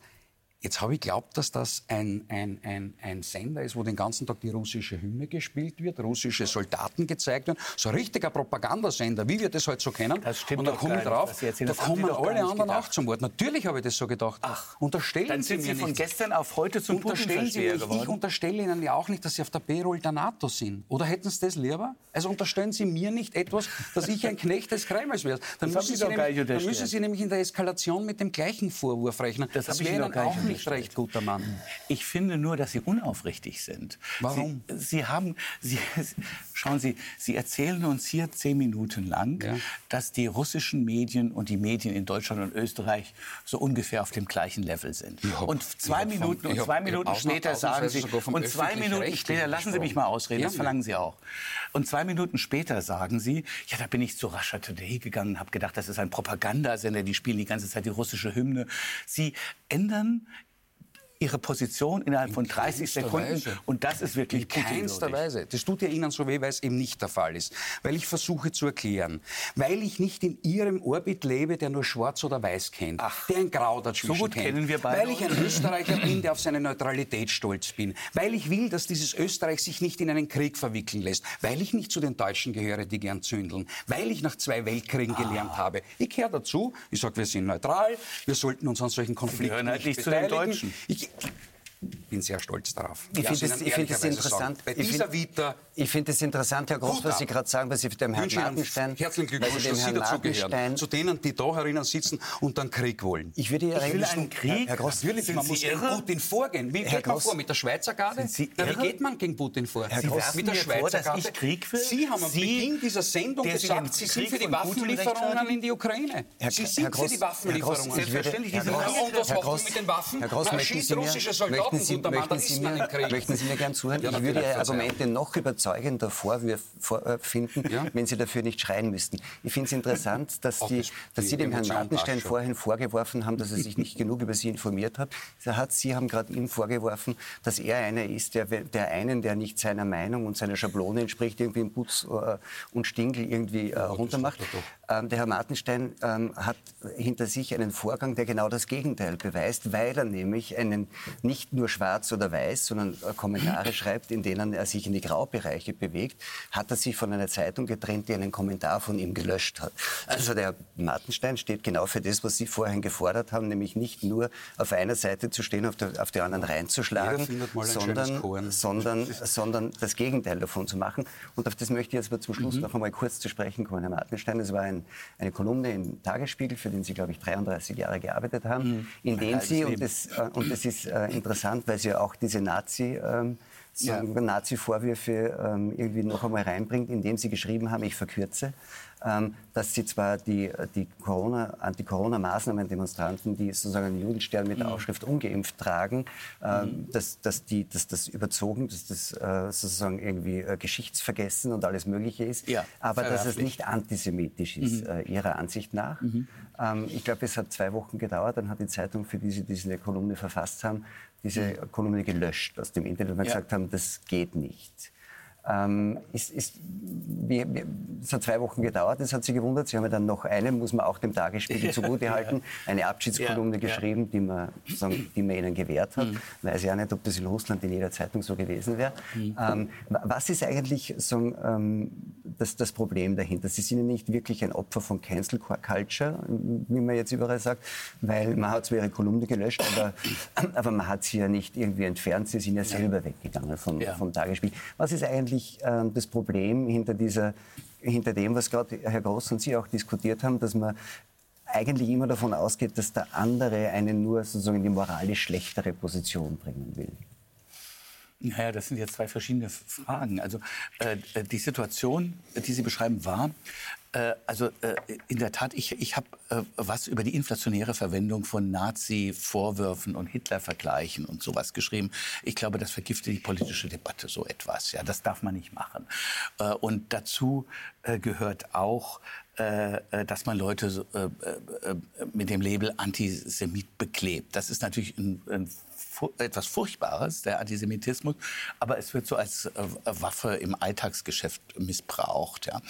Jetzt habe ich geglaubt, dass das ein, ein, ein, ein Sender ist, wo den ganzen Tag die russische Hymne gespielt wird, russische Soldaten gezeigt werden. So ein richtiger Propagandasender, wie wir das halt so kennen. Das stimmt Und doch komme ich drauf, da Das kommen alle anderen auch gedacht. zum Wort. Natürlich habe ich das so gedacht. Ach, unterstellen Dann Sie sind mir Sie von nicht. gestern auf heute zum Unterstellen Sie mir, ich geworden. unterstelle Ihnen ja auch nicht, dass Sie auf der Payroll der NATO sind. Oder hätten Sie das lieber? Also unterstellen Sie mir nicht etwas, dass ich ein Knecht des Kremls wäre. Dann, Das müssen Sie nämlich, dann müssen Sie nämlich in der Eskalation mit dem gleichen Vorwurf rechnen. Das habe ich Ihnen Ihnen doch gar auch nicht nicht recht, guter Mann. Ich finde nur, dass Sie unaufrichtig sind. Warum? Sie, Sie haben, Sie, schauen Sie, Sie erzählen uns hier zehn Minuten lang, Ja. dass die russischen Medien und die Medien in Deutschland und Österreich so ungefähr auf dem gleichen Level sind. Hab- und zwei hab vom- Minuten und zwei hab Minuten später sagen Sie und zwei Minuten öffentlich-rechtlichen später lassen Sie mich mal ausreden, das Gerne. verlangen Sie auch. Und zwei Minuten später sagen Sie, ja, da bin ich zu Russia Today gegangen, und habe gedacht, das ist ein Propagandasender, die spielen die ganze Zeit die russische Hymne. Sie ändern ihre Position innerhalb In von 30 Sekunden. Weise. Und das ist wirklich In keinster Weise. Das tut ja Ihnen so weh, weil es eben nicht der Fall ist. Weil ich versuche zu erklären. Weil ich nicht in Ihrem Orbit lebe, der nur schwarz oder weiß kennt. der ein Grau dazwischen gut kennt. kennen wir beide Weil ich ein Österreicher bin, der auf seine Neutralität stolz bin. Weil ich will, dass dieses Österreich sich nicht in einen Krieg verwickeln lässt. Weil ich nicht zu den Deutschen gehöre, die gern zündeln. Weil ich nach zwei Weltkriegen gelernt habe. Ich gehöre dazu. Ich sage, wir sind neutral. Wir sollten uns an solchen Konflikten halt nicht nicht zu den. Deutschen. Ich Thank you. Bin sehr stolz darauf. Ich finde es ich find es ehrlicherweise sagen. interessant. Bei ich dieser find- Vita Ich finde es interessant, Herr Groß, was. Sie gerade sagen, weil Sie dem Herrn Martenstein, herzlichen Glückwunsch, dass Sie dazugehören. Zu denen, die da herinnen sitzen und dann Krieg wollen. ich würde Ihre Ich will einen Krieg. Herr Groß, Natürlich, man muss gegen? Putin vorgehen. Wie Herr geht man Groß, vor? Mit der Schweizer Garde? wie geht man gegen Putin vor? Herr Groß, mit der Schweizer vor, dass Garde? ich Krieg will? Sie haben am Beginn dieser Sendung gesagt, Sie sind für die Waffenlieferungen in die Ukraine. Sie sind für die Waffenlieferungen. Herr Groß, Selbstverständlich, und was machen mit den Waffen? Herr Groß, Na, möchten schießt russische Soldaten, möchten Sie, möchten, Sie mir, möchten Sie mir gern zuhören? Ja, ich würde Ihre. Argumente noch überzeugender vorfinden, Ja. wenn Sie dafür nicht schreien müssten. Ich finde es interessant, dass, die, das- dass Sie dem Herrn Martenstein vorhin vorgeworfen haben, dass er sich nicht genug über Sie informiert hat. Er hat Sie haben gerade ihm vorgeworfen, dass er einer ist, der, der einen, der nicht seiner Meinung und seiner Schablone entspricht, irgendwie im Putz äh, und Stinkel irgendwie äh, runtermacht. Ähm, der Herr Martenstein ähm, hat hinter sich einen Vorgang, der genau das Gegenteil beweist, weil er nämlich einen nicht nur schwarz oder weiß, sondern äh, Kommentare schreibt, in denen er sich in die Graubereiche bewegt, hat er sich von einer Zeitung getrennt, die einen Kommentar von ihm gelöscht hat. Also der Herr Martenstein steht genau für das, was Sie vorhin gefordert haben, nämlich nicht nur auf einer Seite zu stehen, auf der, auf die anderen reinzuschlagen, mal sondern, sondern, sondern das Gegenteil davon zu machen. Und auf das möchte ich jetzt aber zum Mhm. Schluss noch einmal kurz zu sprechen kommen, Herr Martenstein. Es war ein, eine Kolumne im Tagesspiegel, für den Sie, glaube ich, 33 Jahre gearbeitet haben, Mhm. in dem Sie, und das, äh, und das ist äh, interessant, weil Sie ja auch diese Nazi... Ähm, sagen, Nazi-Vorwürfe ähm, irgendwie noch einmal reinbringt, indem Sie geschrieben haben, ich verkürze, dass Sie zwar die, die Corona, Anti-Corona-Maßnahmen-Demonstranten, die sozusagen einen Judenstern mit der Aufschrift ungeimpft tragen, ähm, dass, dass, die, dass das überzogen, dass das äh, sozusagen irgendwie äh, geschichtsvergessen und alles Mögliche ist, Ja, aber dass es nicht antisemitisch ist, äh, Ihrer Ansicht nach. Ähm, ich glaube, es hat zwei Wochen gedauert, dann hat die Zeitung, für die Sie diese Kolumne verfasst haben, diese Kolumne gelöscht aus dem Internet, weil wir Ja. gesagt haben, das geht nicht. Ähm, ist, ist, wie, wie, es hat zwei Wochen gedauert, das hat Sie gewundert. Sie haben ja dann noch eine, muss man auch dem Tagesspiegel zugutehalten, eine Abschiedskolumne Ja, ja. geschrieben, die man, die man Ihnen gewährt hat. Weiß ja nicht, ob das in Russland in jeder Zeitung so gewesen wäre. Ähm, wa- was ist eigentlich so, ähm, das, das Problem dahinter? Sie sind ja nicht wirklich ein Opfer von Cancel Culture, wie man jetzt überall sagt, weil man hat zwar Ihre Kolumne gelöscht, aber, aber man hat sie ja nicht irgendwie entfernt. Sie sind ja selber weggegangen vom, Ja. vom Tagesspiegel. Was ist eigentlich ähm, das Problem hinter, dieser, hinter dem, was gerade Herr Groß und Sie auch diskutiert haben, dass man eigentlich immer davon ausgeht, dass der andere einen nur sozusagen in die moralisch schlechtere Position bringen will? Naja, das sind jetzt zwei verschiedene Fragen. Also äh, äh, die Situation, die Sie beschreiben, war, äh, also äh, in der Tat, ich, ich habe äh, was über die inflationäre Verwendung von Nazi-Vorwürfen und Hitler-Vergleichen und sowas geschrieben. Ich glaube, das vergiftet die politische Debatte so etwas. Ja, das darf man nicht machen. Äh, und dazu äh, gehört auch, dass man Leute äh, äh, äh, mit dem Label Antisemit beklebt. Das ist natürlich ein, ein etwas Furchtbares, der Antisemitismus, aber es wird so als äh, Waffe im Alltagsgeschäft missbraucht. Ja.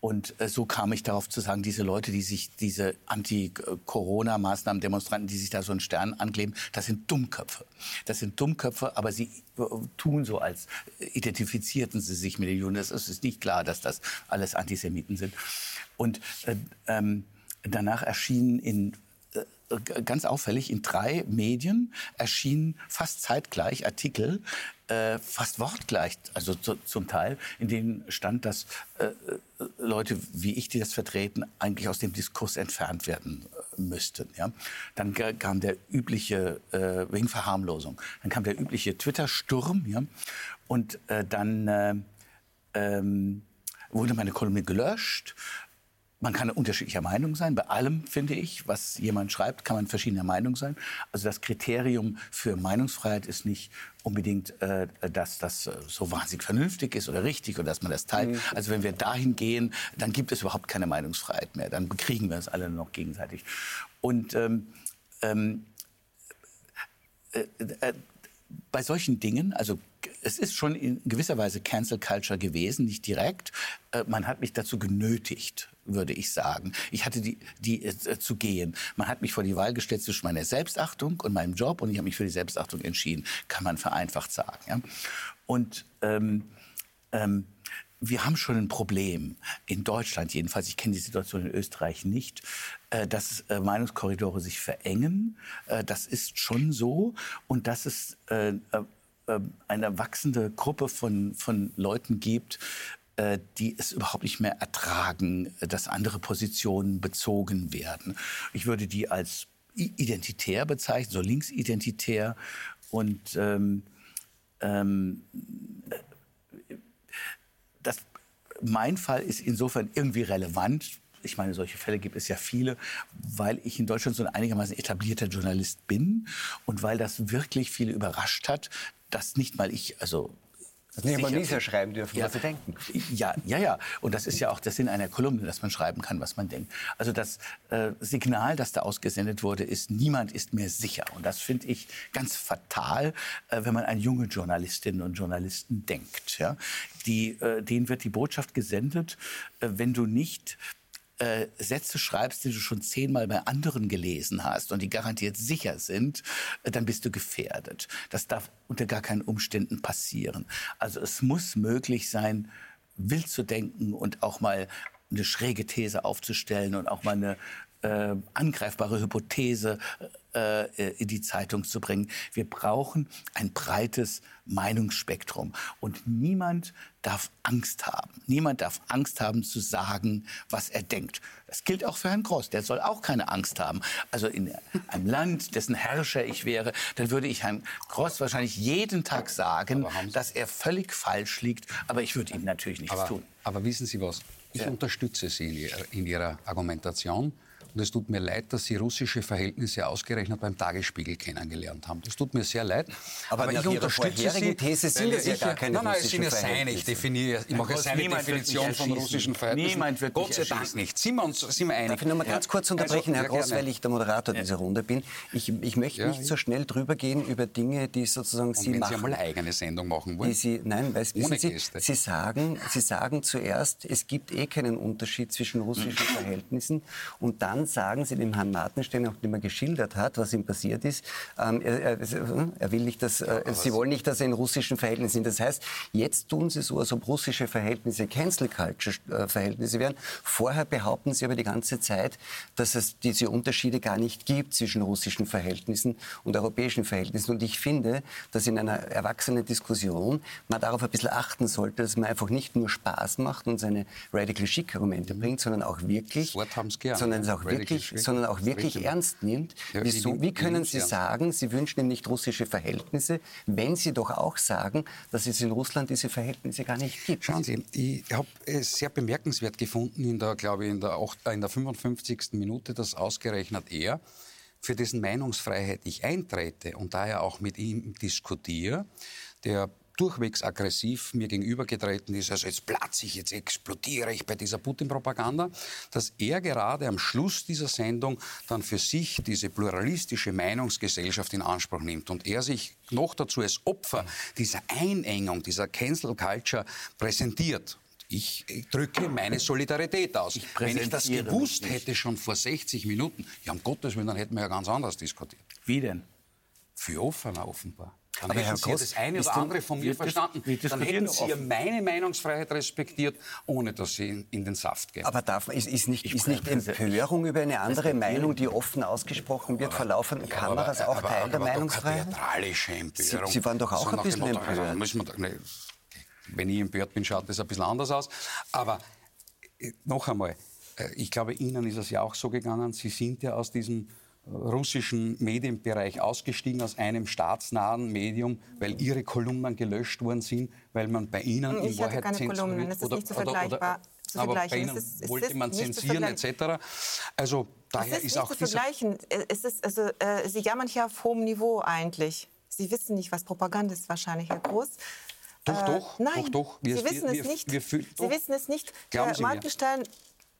Und äh, so kam ich darauf zu sagen, diese Leute, die sich, diese Anti-Corona-Maßnahmen, Demonstranten, die sich da so einen Stern ankleben, das sind Dummköpfe. Das sind Dummköpfe, aber sie äh, tun so, als identifizierten sie sich mit den Juden. Es ist nicht klar, dass das alles Antisemiten sind. Und äh, ähm, danach erschienen in ganz auffällig, in drei Medien erschienen fast zeitgleich Artikel, äh, fast wortgleich, also zu, zum Teil, in denen stand, dass äh, äh, Leute wie ich, die das vertreten, eigentlich aus dem Diskurs entfernt werden äh, müssten. Ja? Dann kam der übliche, äh, wegen Verharmlosung, dann kam der übliche Twitter-Sturm ja? und äh, dann äh, ähm, wurde meine Kolumne gelöscht. Man kann unterschiedlicher Meinung sein. Bei allem, finde ich, was jemand schreibt, kann man verschiedener Meinung sein. Also das Kriterium für Meinungsfreiheit ist nicht unbedingt, äh, dass das so wahnsinnig vernünftig ist oder richtig oder dass man das teilt. Also wenn wir dahin gehen, dann gibt es überhaupt keine Meinungsfreiheit mehr. Dann bekriegen wir uns alle noch gegenseitig. Und ähm, ähm, äh, äh, bei solchen Dingen, also es ist schon in gewisser Weise Cancel Culture gewesen, nicht direkt. Äh, man hat mich dazu genötigt, würde ich sagen. Ich hatte die, die äh, zu gehen. Man hat mich vor die Wahl gestellt zwischen meiner Selbstachtung und meinem Job und ich habe mich für die Selbstachtung entschieden, kann man vereinfacht sagen. Ja? Und ähm, ähm, wir haben schon ein Problem, in Deutschland jedenfalls, ich kenne die Situation in Österreich nicht, äh, dass äh, Meinungskorridore sich verengen. Das ist schon so. Und dass es eine wachsende Gruppe von, von Leuten gibt, die es überhaupt nicht mehr ertragen, dass andere Positionen bezogen werden. Ich würde die als identitär bezeichnen, so linksidentitär. Und ähm, ähm, das, mein Fall ist insofern irgendwie relevant. Ich meine, solche Fälle gibt es ja viele, weil ich in Deutschland so ein einigermaßen etablierter Journalist bin und weil das wirklich viele überrascht hat, dass nicht mal ich, also dass nicht einmal Leser schreiben dürfen, ja, was sie denken. Ja, ja, ja. Und das ist ja auch der Sinn einer Kolumne, dass man schreiben kann, was man denkt. Also das äh, Signal, das da ausgesendet wurde, ist, niemand ist mehr sicher. Und das finde ich ganz fatal, äh, wenn man an junge Journalistinnen und Journalisten denkt. Ja? Die, äh, denen wird die Botschaft gesendet, äh, wenn du nicht äh, Sätze schreibst, die du schon zehnmal bei anderen gelesen hast und die garantiert sicher sind, äh, dann bist du gefährdet. Das darf unter gar keinen Umständen passieren. Also es muss möglich sein, wild zu denken und auch mal eine schräge These aufzustellen und auch mal eine äh, angreifbare Hypothese äh, in die Zeitung zu bringen. Wir brauchen ein breites Meinungsspektrum. Und niemand darf Angst haben. Niemand darf Angst haben zu sagen, was er denkt. Das gilt auch für Herrn Gross. Der soll auch keine Angst haben. Also in einem Land, dessen Herrscher ich wäre, dann würde ich Herrn Gross wahrscheinlich jeden Tag sagen, dass er völlig falsch liegt. Aber ich würde ihm natürlich nichts aber, tun. Aber wissen Sie was? Ich ja. unterstütze Sie in Ihrer Argumentation. Und es tut mir leid, dass Sie russische Verhältnisse ausgerechnet beim Tagesspiegel kennengelernt haben. Das tut mir sehr leid. Aber, aber ich unterstütze Sie. These sind es ja gar keine Nein, nein, es sind ja seine. Ich definiere, ich mache seine Definition von russischen Verhältnissen. Niemand wird Gott sei Dank nicht. Sind wir uns sind wir einig? Darf ich noch mal ganz kurz unterbrechen, also, Herr Gross, weil ich der Moderator dieser Runde bin. Ich, ich möchte nicht so schnell drüber gehen über Dinge, die sozusagen Sie wenn machen. Sie einmal eine eigene Sendung machen wollen? Sie, nein, weil Sie, Sie, sagen, Sie sagen zuerst, es gibt eh keinen Unterschied zwischen russischen Verhältnissen und dann sagen Sie dem Herrn Martenstein auch nicht mehr geschildert hat, was ihm passiert ist. Ähm, er, er, er, will nicht, dass, äh, Sie wollen nicht, dass er in russischen Verhältnissen sind. Das heißt, jetzt tun Sie so, als ob russische Verhältnisse Cancel Culture äh, Verhältnisse wären. Vorher behaupten Sie aber die ganze Zeit, dass es diese Unterschiede gar nicht gibt zwischen russischen Verhältnissen und europäischen Verhältnissen. Und ich finde, dass in einer erwachsenen Diskussion man darauf ein bisschen achten sollte, dass man einfach nicht nur Spaß macht und seine radical chic Argumente bringt, sondern auch wirklich, sondern es auch wirklich, sondern auch wirklich Richtig. ernst nimmt. Ja, Wieso, wie können Sie sagen, Sie wünschen ihm nicht russische Verhältnisse, wenn Sie doch auch sagen, dass es in Russland diese Verhältnisse gar nicht gibt? Schauen Sie, ich habe es sehr bemerkenswert gefunden in der, glaube ich, in der, 8, in der 55. Minute, dass ausgerechnet er, für dessen Meinungsfreiheit ich eintrete und daher auch mit ihm diskutiere, der durchwegs aggressiv mir gegenübergetreten ist, also jetzt platze ich, jetzt explodiere ich bei dieser Putin-Propaganda, dass er gerade am Schluss dieser Sendung dann für sich diese pluralistische Meinungsgesellschaft in Anspruch nimmt und er sich noch dazu als Opfer dieser Einengung, dieser Cancel Culture präsentiert ich drücke meine Solidarität aus. Ich Wenn ich das gewusst hätte schon vor 60 Minuten, ja um Gottes Willen, dann hätten wir ja ganz anders diskutiert. Wie denn? Für offener offenbar. Dann aber hätten Sie Groß, das eine oder andere von mir verstanden. Dann hätten Sie ja meine Meinungsfreiheit respektiert, ohne dass Sie in, den Saft gehen. Aber darf, ist, ist nicht, ist nicht Empörung über eine andere Meinung, die offen ausgesprochen wird, vor laufenden ja, Kameras auch aber, Teil aber, der Meinungsfreiheit? Theatralische Empörung. Sie, Sie waren doch auch so ein bisschen Motto, empört. Also, doch, ne, wenn ich empört bin, schaut das ein bisschen anders aus. Aber äh, noch einmal, äh, ich glaube, Ihnen ist es ja auch so gegangen. Sie sind ja aus diesem russischen Medienbereich ausgestiegen aus einem staatsnahen Medium, weil ihre Kolumnen gelöscht worden sind, weil man bei ihnen ich in Wahrheit keine Kolumnen, das ist oder, nicht so vergleichbar. Oder, aber bei Ihnen ist, wollte man zensieren etc. Also daher ist, ist auch zu vergleichen. Es ist also äh, Sie jammern hier auf hohem Niveau eigentlich. Sie wissen nicht, was Propaganda ist, wahrscheinlich Herr Groß. Doch, doch, äh, nein, doch, doch. Wir, Sie wissen wir, es nicht. Wir, wir, Sie wissen es nicht. Glauben Herr Markenstein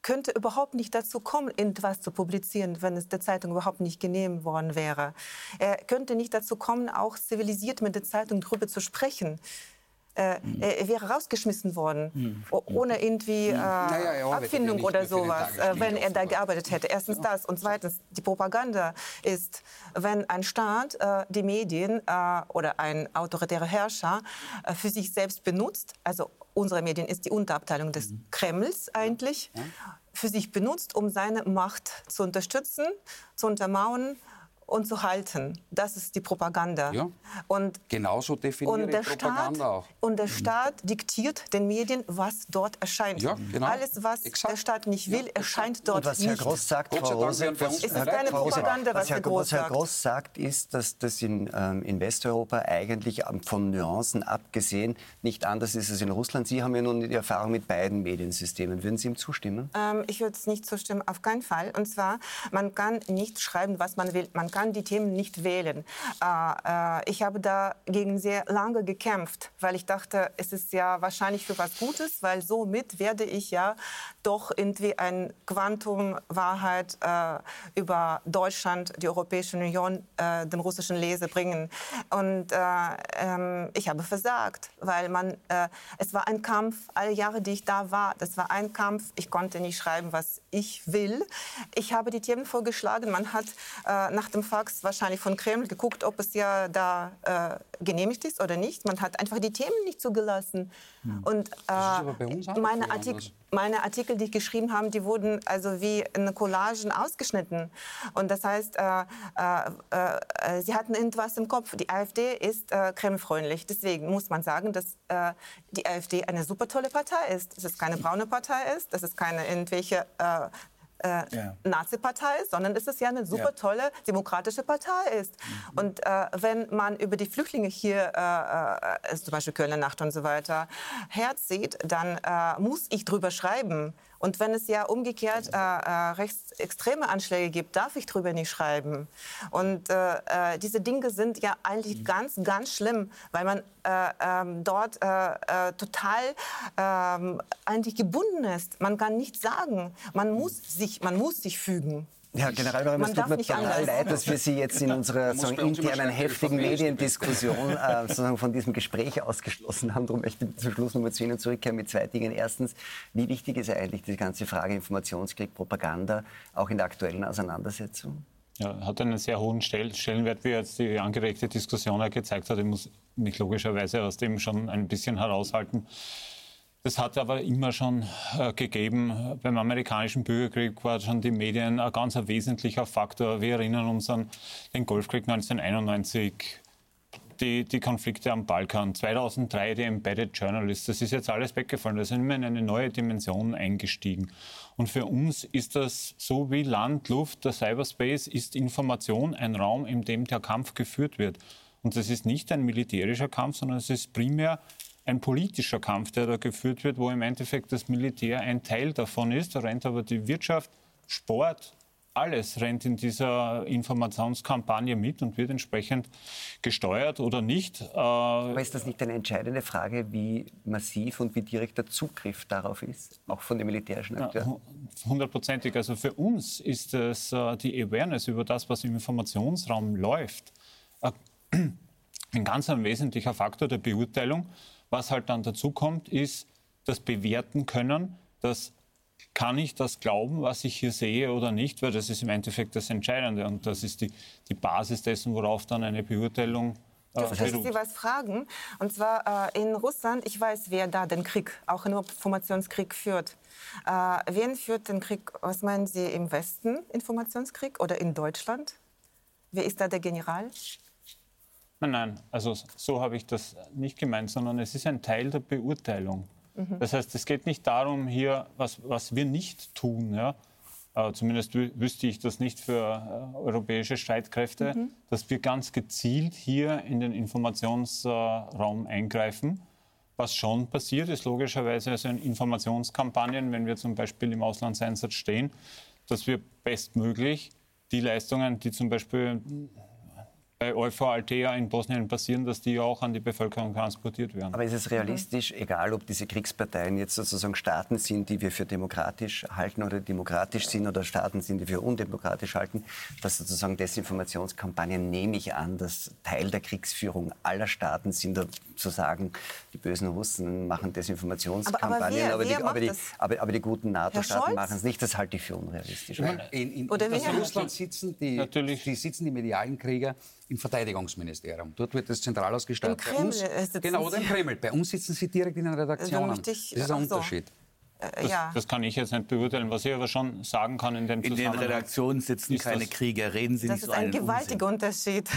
könnte überhaupt nicht dazu kommen, etwas zu publizieren, wenn es der Zeitung überhaupt nicht genehm worden wäre. Er könnte nicht dazu kommen, auch zivilisiert mit der Zeitung darüber zu sprechen. Äh, er wäre rausgeschmissen worden, mhm. ohne irgendwie äh, naja, ja, Abfindung ja oder sowas, äh, wenn er da gearbeitet hätte. Erstens ja. das und zweitens, die Propaganda ist, wenn ein Staat äh, die Medien äh, oder ein autoritärer Herrscher äh, für sich selbst benutzt, also unsere Medien ist die Unterabteilung des mhm. Kremls eigentlich, für sich benutzt, um seine Macht zu unterstützen, zu untermauern und zu halten. Das ist die Propaganda. Ja, und genauso definiert und der Propaganda Staat, auch. Und der Staat diktiert den Medien, was dort erscheint. Ja, genau. Alles, was Exakt. der Staat nicht will, ja, erscheint dort und was Herr Gross sagt, Frau Rose, es ist keine Propaganda, was, was Herr, Groß was Herr Gross sagt, ist, dass das in, ähm, in Westeuropa eigentlich von Nuancen abgesehen nicht anders ist als in Russland. Sie haben ja nun die Erfahrung mit beiden Mediensystemen. Würden Sie ihm zustimmen? Ähm, ich würde es nicht zustimmen, auf keinen Fall. Und zwar, man kann nicht schreiben, was man will. Man kann kann die Themen nicht wählen. Äh, äh, ich habe dagegen sehr lange gekämpft, weil ich dachte, es ist ja wahrscheinlich für was Gutes, weil somit werde ich ja doch irgendwie ein Quantum Wahrheit äh, über Deutschland, die Europäische Union, den russischen Leser bringen. Und äh, ähm, ich habe versagt, weil man, es war ein Kampf, alle Jahre, die ich da war, das war ein Kampf. Ich konnte nicht schreiben, was ich will. Ich habe die Themen vorgeschlagen. Man hat nach dem Fax wahrscheinlich von Kreml geguckt, ob es ja da äh, genehmigt ist oder nicht. Man hat einfach die Themen nicht zugelassen. Hm. Und äh, meine, Artik meine, Artikel, die ich geschrieben habe, die wurden also wie in Collagen ausgeschnitten. Und das heißt, äh, äh, äh sie hatten irgendwas im Kopf. Die AfD ist äh, kremlfreundlich. Deswegen muss man sagen, dass äh, die AfD eine super tolle Partei ist. Dass es keine braune Partei ist, dass es keine irgendwelche äh, ja. Nazi-Partei ist, sondern dass es ja eine super tolle demokratische Partei ist. Mhm. Und äh, wenn man über die Flüchtlinge hier, äh, äh zum Beispiel Kölner Nacht und so weiter, herzieht, dann äh, muss ich drüber schreiben. Und wenn es ja umgekehrt äh, äh, rechtsextreme Anschläge gibt, darf ich darüber nicht schreiben. Und äh, äh, diese Dinge sind ja eigentlich mhm. ganz, ganz schlimm, weil man äh, ähm, dort äh, total ähm, eigentlich gebunden ist. Man kann nichts sagen. Man muss sich, man muss sich fügen. Ja, Generalbaron, es tut mir total leid, dass wir Sie jetzt in unserer so internen heftigen Mediendiskussion äh, sozusagen von diesem Gespräch ausgeschlossen haben. Darum möchte ich zum Schluss nochmal zu Ihnen zurückkehren mit zwei Dingen. Erstens, wie wichtig ist eigentlich die ganze Frage Informationskrieg, Propaganda, auch in der aktuellen Auseinandersetzung? Ja, hat einen sehr hohen Stellenwert, wie jetzt die angeregte Diskussion gezeigt hat. Ich muss mich logischerweise aus dem schon ein bisschen heraushalten. Das hat aber immer schon äh, gegeben. Beim amerikanischen Bürgerkrieg war schon die Medien ein ganz ein wesentlicher Faktor. Wir erinnern uns an den Golfkrieg 1991, die, die Konflikte am Balkan, 2003 die Embedded Journalists. Das ist jetzt alles weggefallen. Da sind wir in eine neue Dimension eingestiegen. Und für uns ist das so wie Land, Luft, der Cyberspace ist Information ein Raum, in dem der Kampf geführt wird. Und das ist nicht ein militärischer Kampf, sondern es ist primär ein politischer Kampf, der da geführt wird, wo im Endeffekt das Militär ein Teil davon ist. Da rennt aber die Wirtschaft, Sport, alles rennt in dieser Informationskampagne mit und wird entsprechend gesteuert oder nicht. Äh, aber ist das nicht eine entscheidende Frage, wie massiv und wie direkt der Zugriff darauf ist, auch von den militärischen Akteuren? Hundertprozentig. Also für uns ist es äh, die Awareness über das, was im Informationsraum läuft, äh, ein ganz ein wesentlicher Faktor der Beurteilung. Was halt dann dazu kommt, ist das Bewerten können, das kann ich das glauben, was ich hier sehe oder nicht, weil das ist im Endeffekt das Entscheidende und das ist die, die Basis dessen, worauf dann eine Beurteilung äh, Darf ich Sie was fragen? Und zwar äh, in Russland, ich weiß, wer da den Krieg, auch den Informationskrieg führt. Äh, wen führt den Krieg, was meinen Sie, im Westen Informationskrieg oder in Deutschland? Wer ist da der General? Nein, nein, also so habe ich das nicht gemeint, sondern es ist ein Teil der Beurteilung. Mhm. Das heißt, es geht nicht darum, hier, was, was wir nicht tun. Ja? Äh, zumindest wüsste ich das nicht für äh, europäische Streitkräfte, mhm. dass wir ganz gezielt hier in den Informationsraum eingreifen. Was schon passiert, ist logischerweise also in Informationskampagnen, wenn wir zum Beispiel im Auslandseinsatz stehen, dass wir bestmöglich die Leistungen, die zum Beispiel bei Euphor Altea in Bosnien passieren, dass die auch an die Bevölkerung transportiert werden. Aber ist es realistisch, egal ob diese Kriegsparteien jetzt sozusagen Staaten sind, die wir für demokratisch halten oder demokratisch sind oder Staaten sind, die wir undemokratisch halten, dass sozusagen Desinformationskampagnen, nehme ich an, dass Teil der Kriegsführung aller Staaten sind, zu sagen, die bösen Russen machen Desinformationskampagnen, aber, aber, wer, wer die, aber, die, aber, aber, die, guten NATO-Staaten machen es nicht. Das halte ich für unrealistisch. In, in, Oder in Russland sitzen die, die, sitzen die medialen Krieger im Verteidigungsministerium. Dort wird das zentral ausgestattet. Im Kreml uns, genau, oder im Kreml. Bei uns sitzen sie direkt in den Redaktionen. Also das ist ein Unterschied. Äh, das, ja. das, kann ich jetzt nicht beurteilen. Was ich aber schon sagen kann in dem In den Redaktionen sitzen keine Krieger, reden Sie nicht so Das ist ein gewaltiger Unterschied.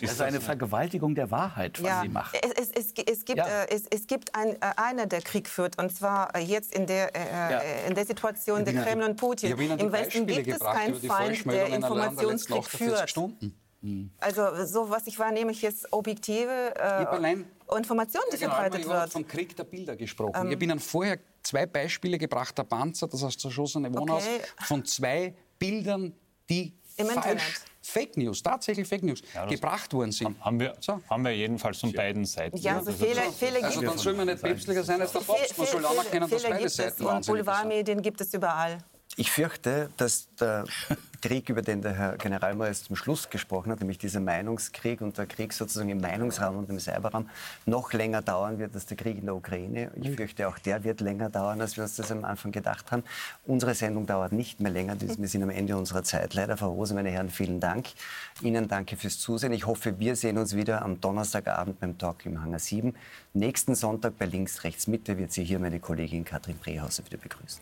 Das ist eine Vergewaltigung der Wahrheit, was ja. Sie machen. Es, es, es gibt, ja. äh, es, gibt ein, äh, einer, der Krieg führt, und zwar äh, jetzt in der, äh, in der Situation der Kreml und Putin. Im Westen gibt es keinen Feind, der Informationskrieg führt. Stunden. Mhm. Also so was ich wahrnehme, ich jetzt objektive äh, Informationen, die genau, verbreitet wird. vom Krieg der Bilder gesprochen. Ähm, ich habe Ihnen vorher zwei Beispiele gebracht, der Panzer, das heißt zerschossene Wohnhaus, okay. von zwei Bildern, die Im falsch, Internet. Fake News, tatsächlich Fake News, ja, gebracht worden sind. Haben wir, so. haben wir jedenfalls von beiden Seiten. Ja, also, also Fehler, Fehler also dann soll man nicht päpstlicher sein als der Papst, man soll anerkennen, dass beide Seiten Und Boulevardmedien gibt es überall. Ich fürchte, dass der Krieg, über den der Herr Generalmajor zum Schluss gesprochen hat, nämlich dieser Meinungskrieg und der Krieg sozusagen im Meinungsraum und im Cyberraum, noch länger dauern wird als der Krieg in der Ukraine. Ich fürchte, auch der wird länger dauern, als wir uns das am Anfang gedacht haben. Unsere Sendung dauert nicht mehr länger. Wir sind am Ende unserer Zeit. Leider, Frau Rose, meine Herren, vielen Dank. Ihnen danke fürs Zusehen. Ich hoffe, wir sehen uns wieder am Donnerstagabend beim Talk im Hangar 7. Nächsten Sonntag bei Links, Rechts, Mitte wird Sie hier meine Kollegin Katrin Brehauser wieder begrüßen.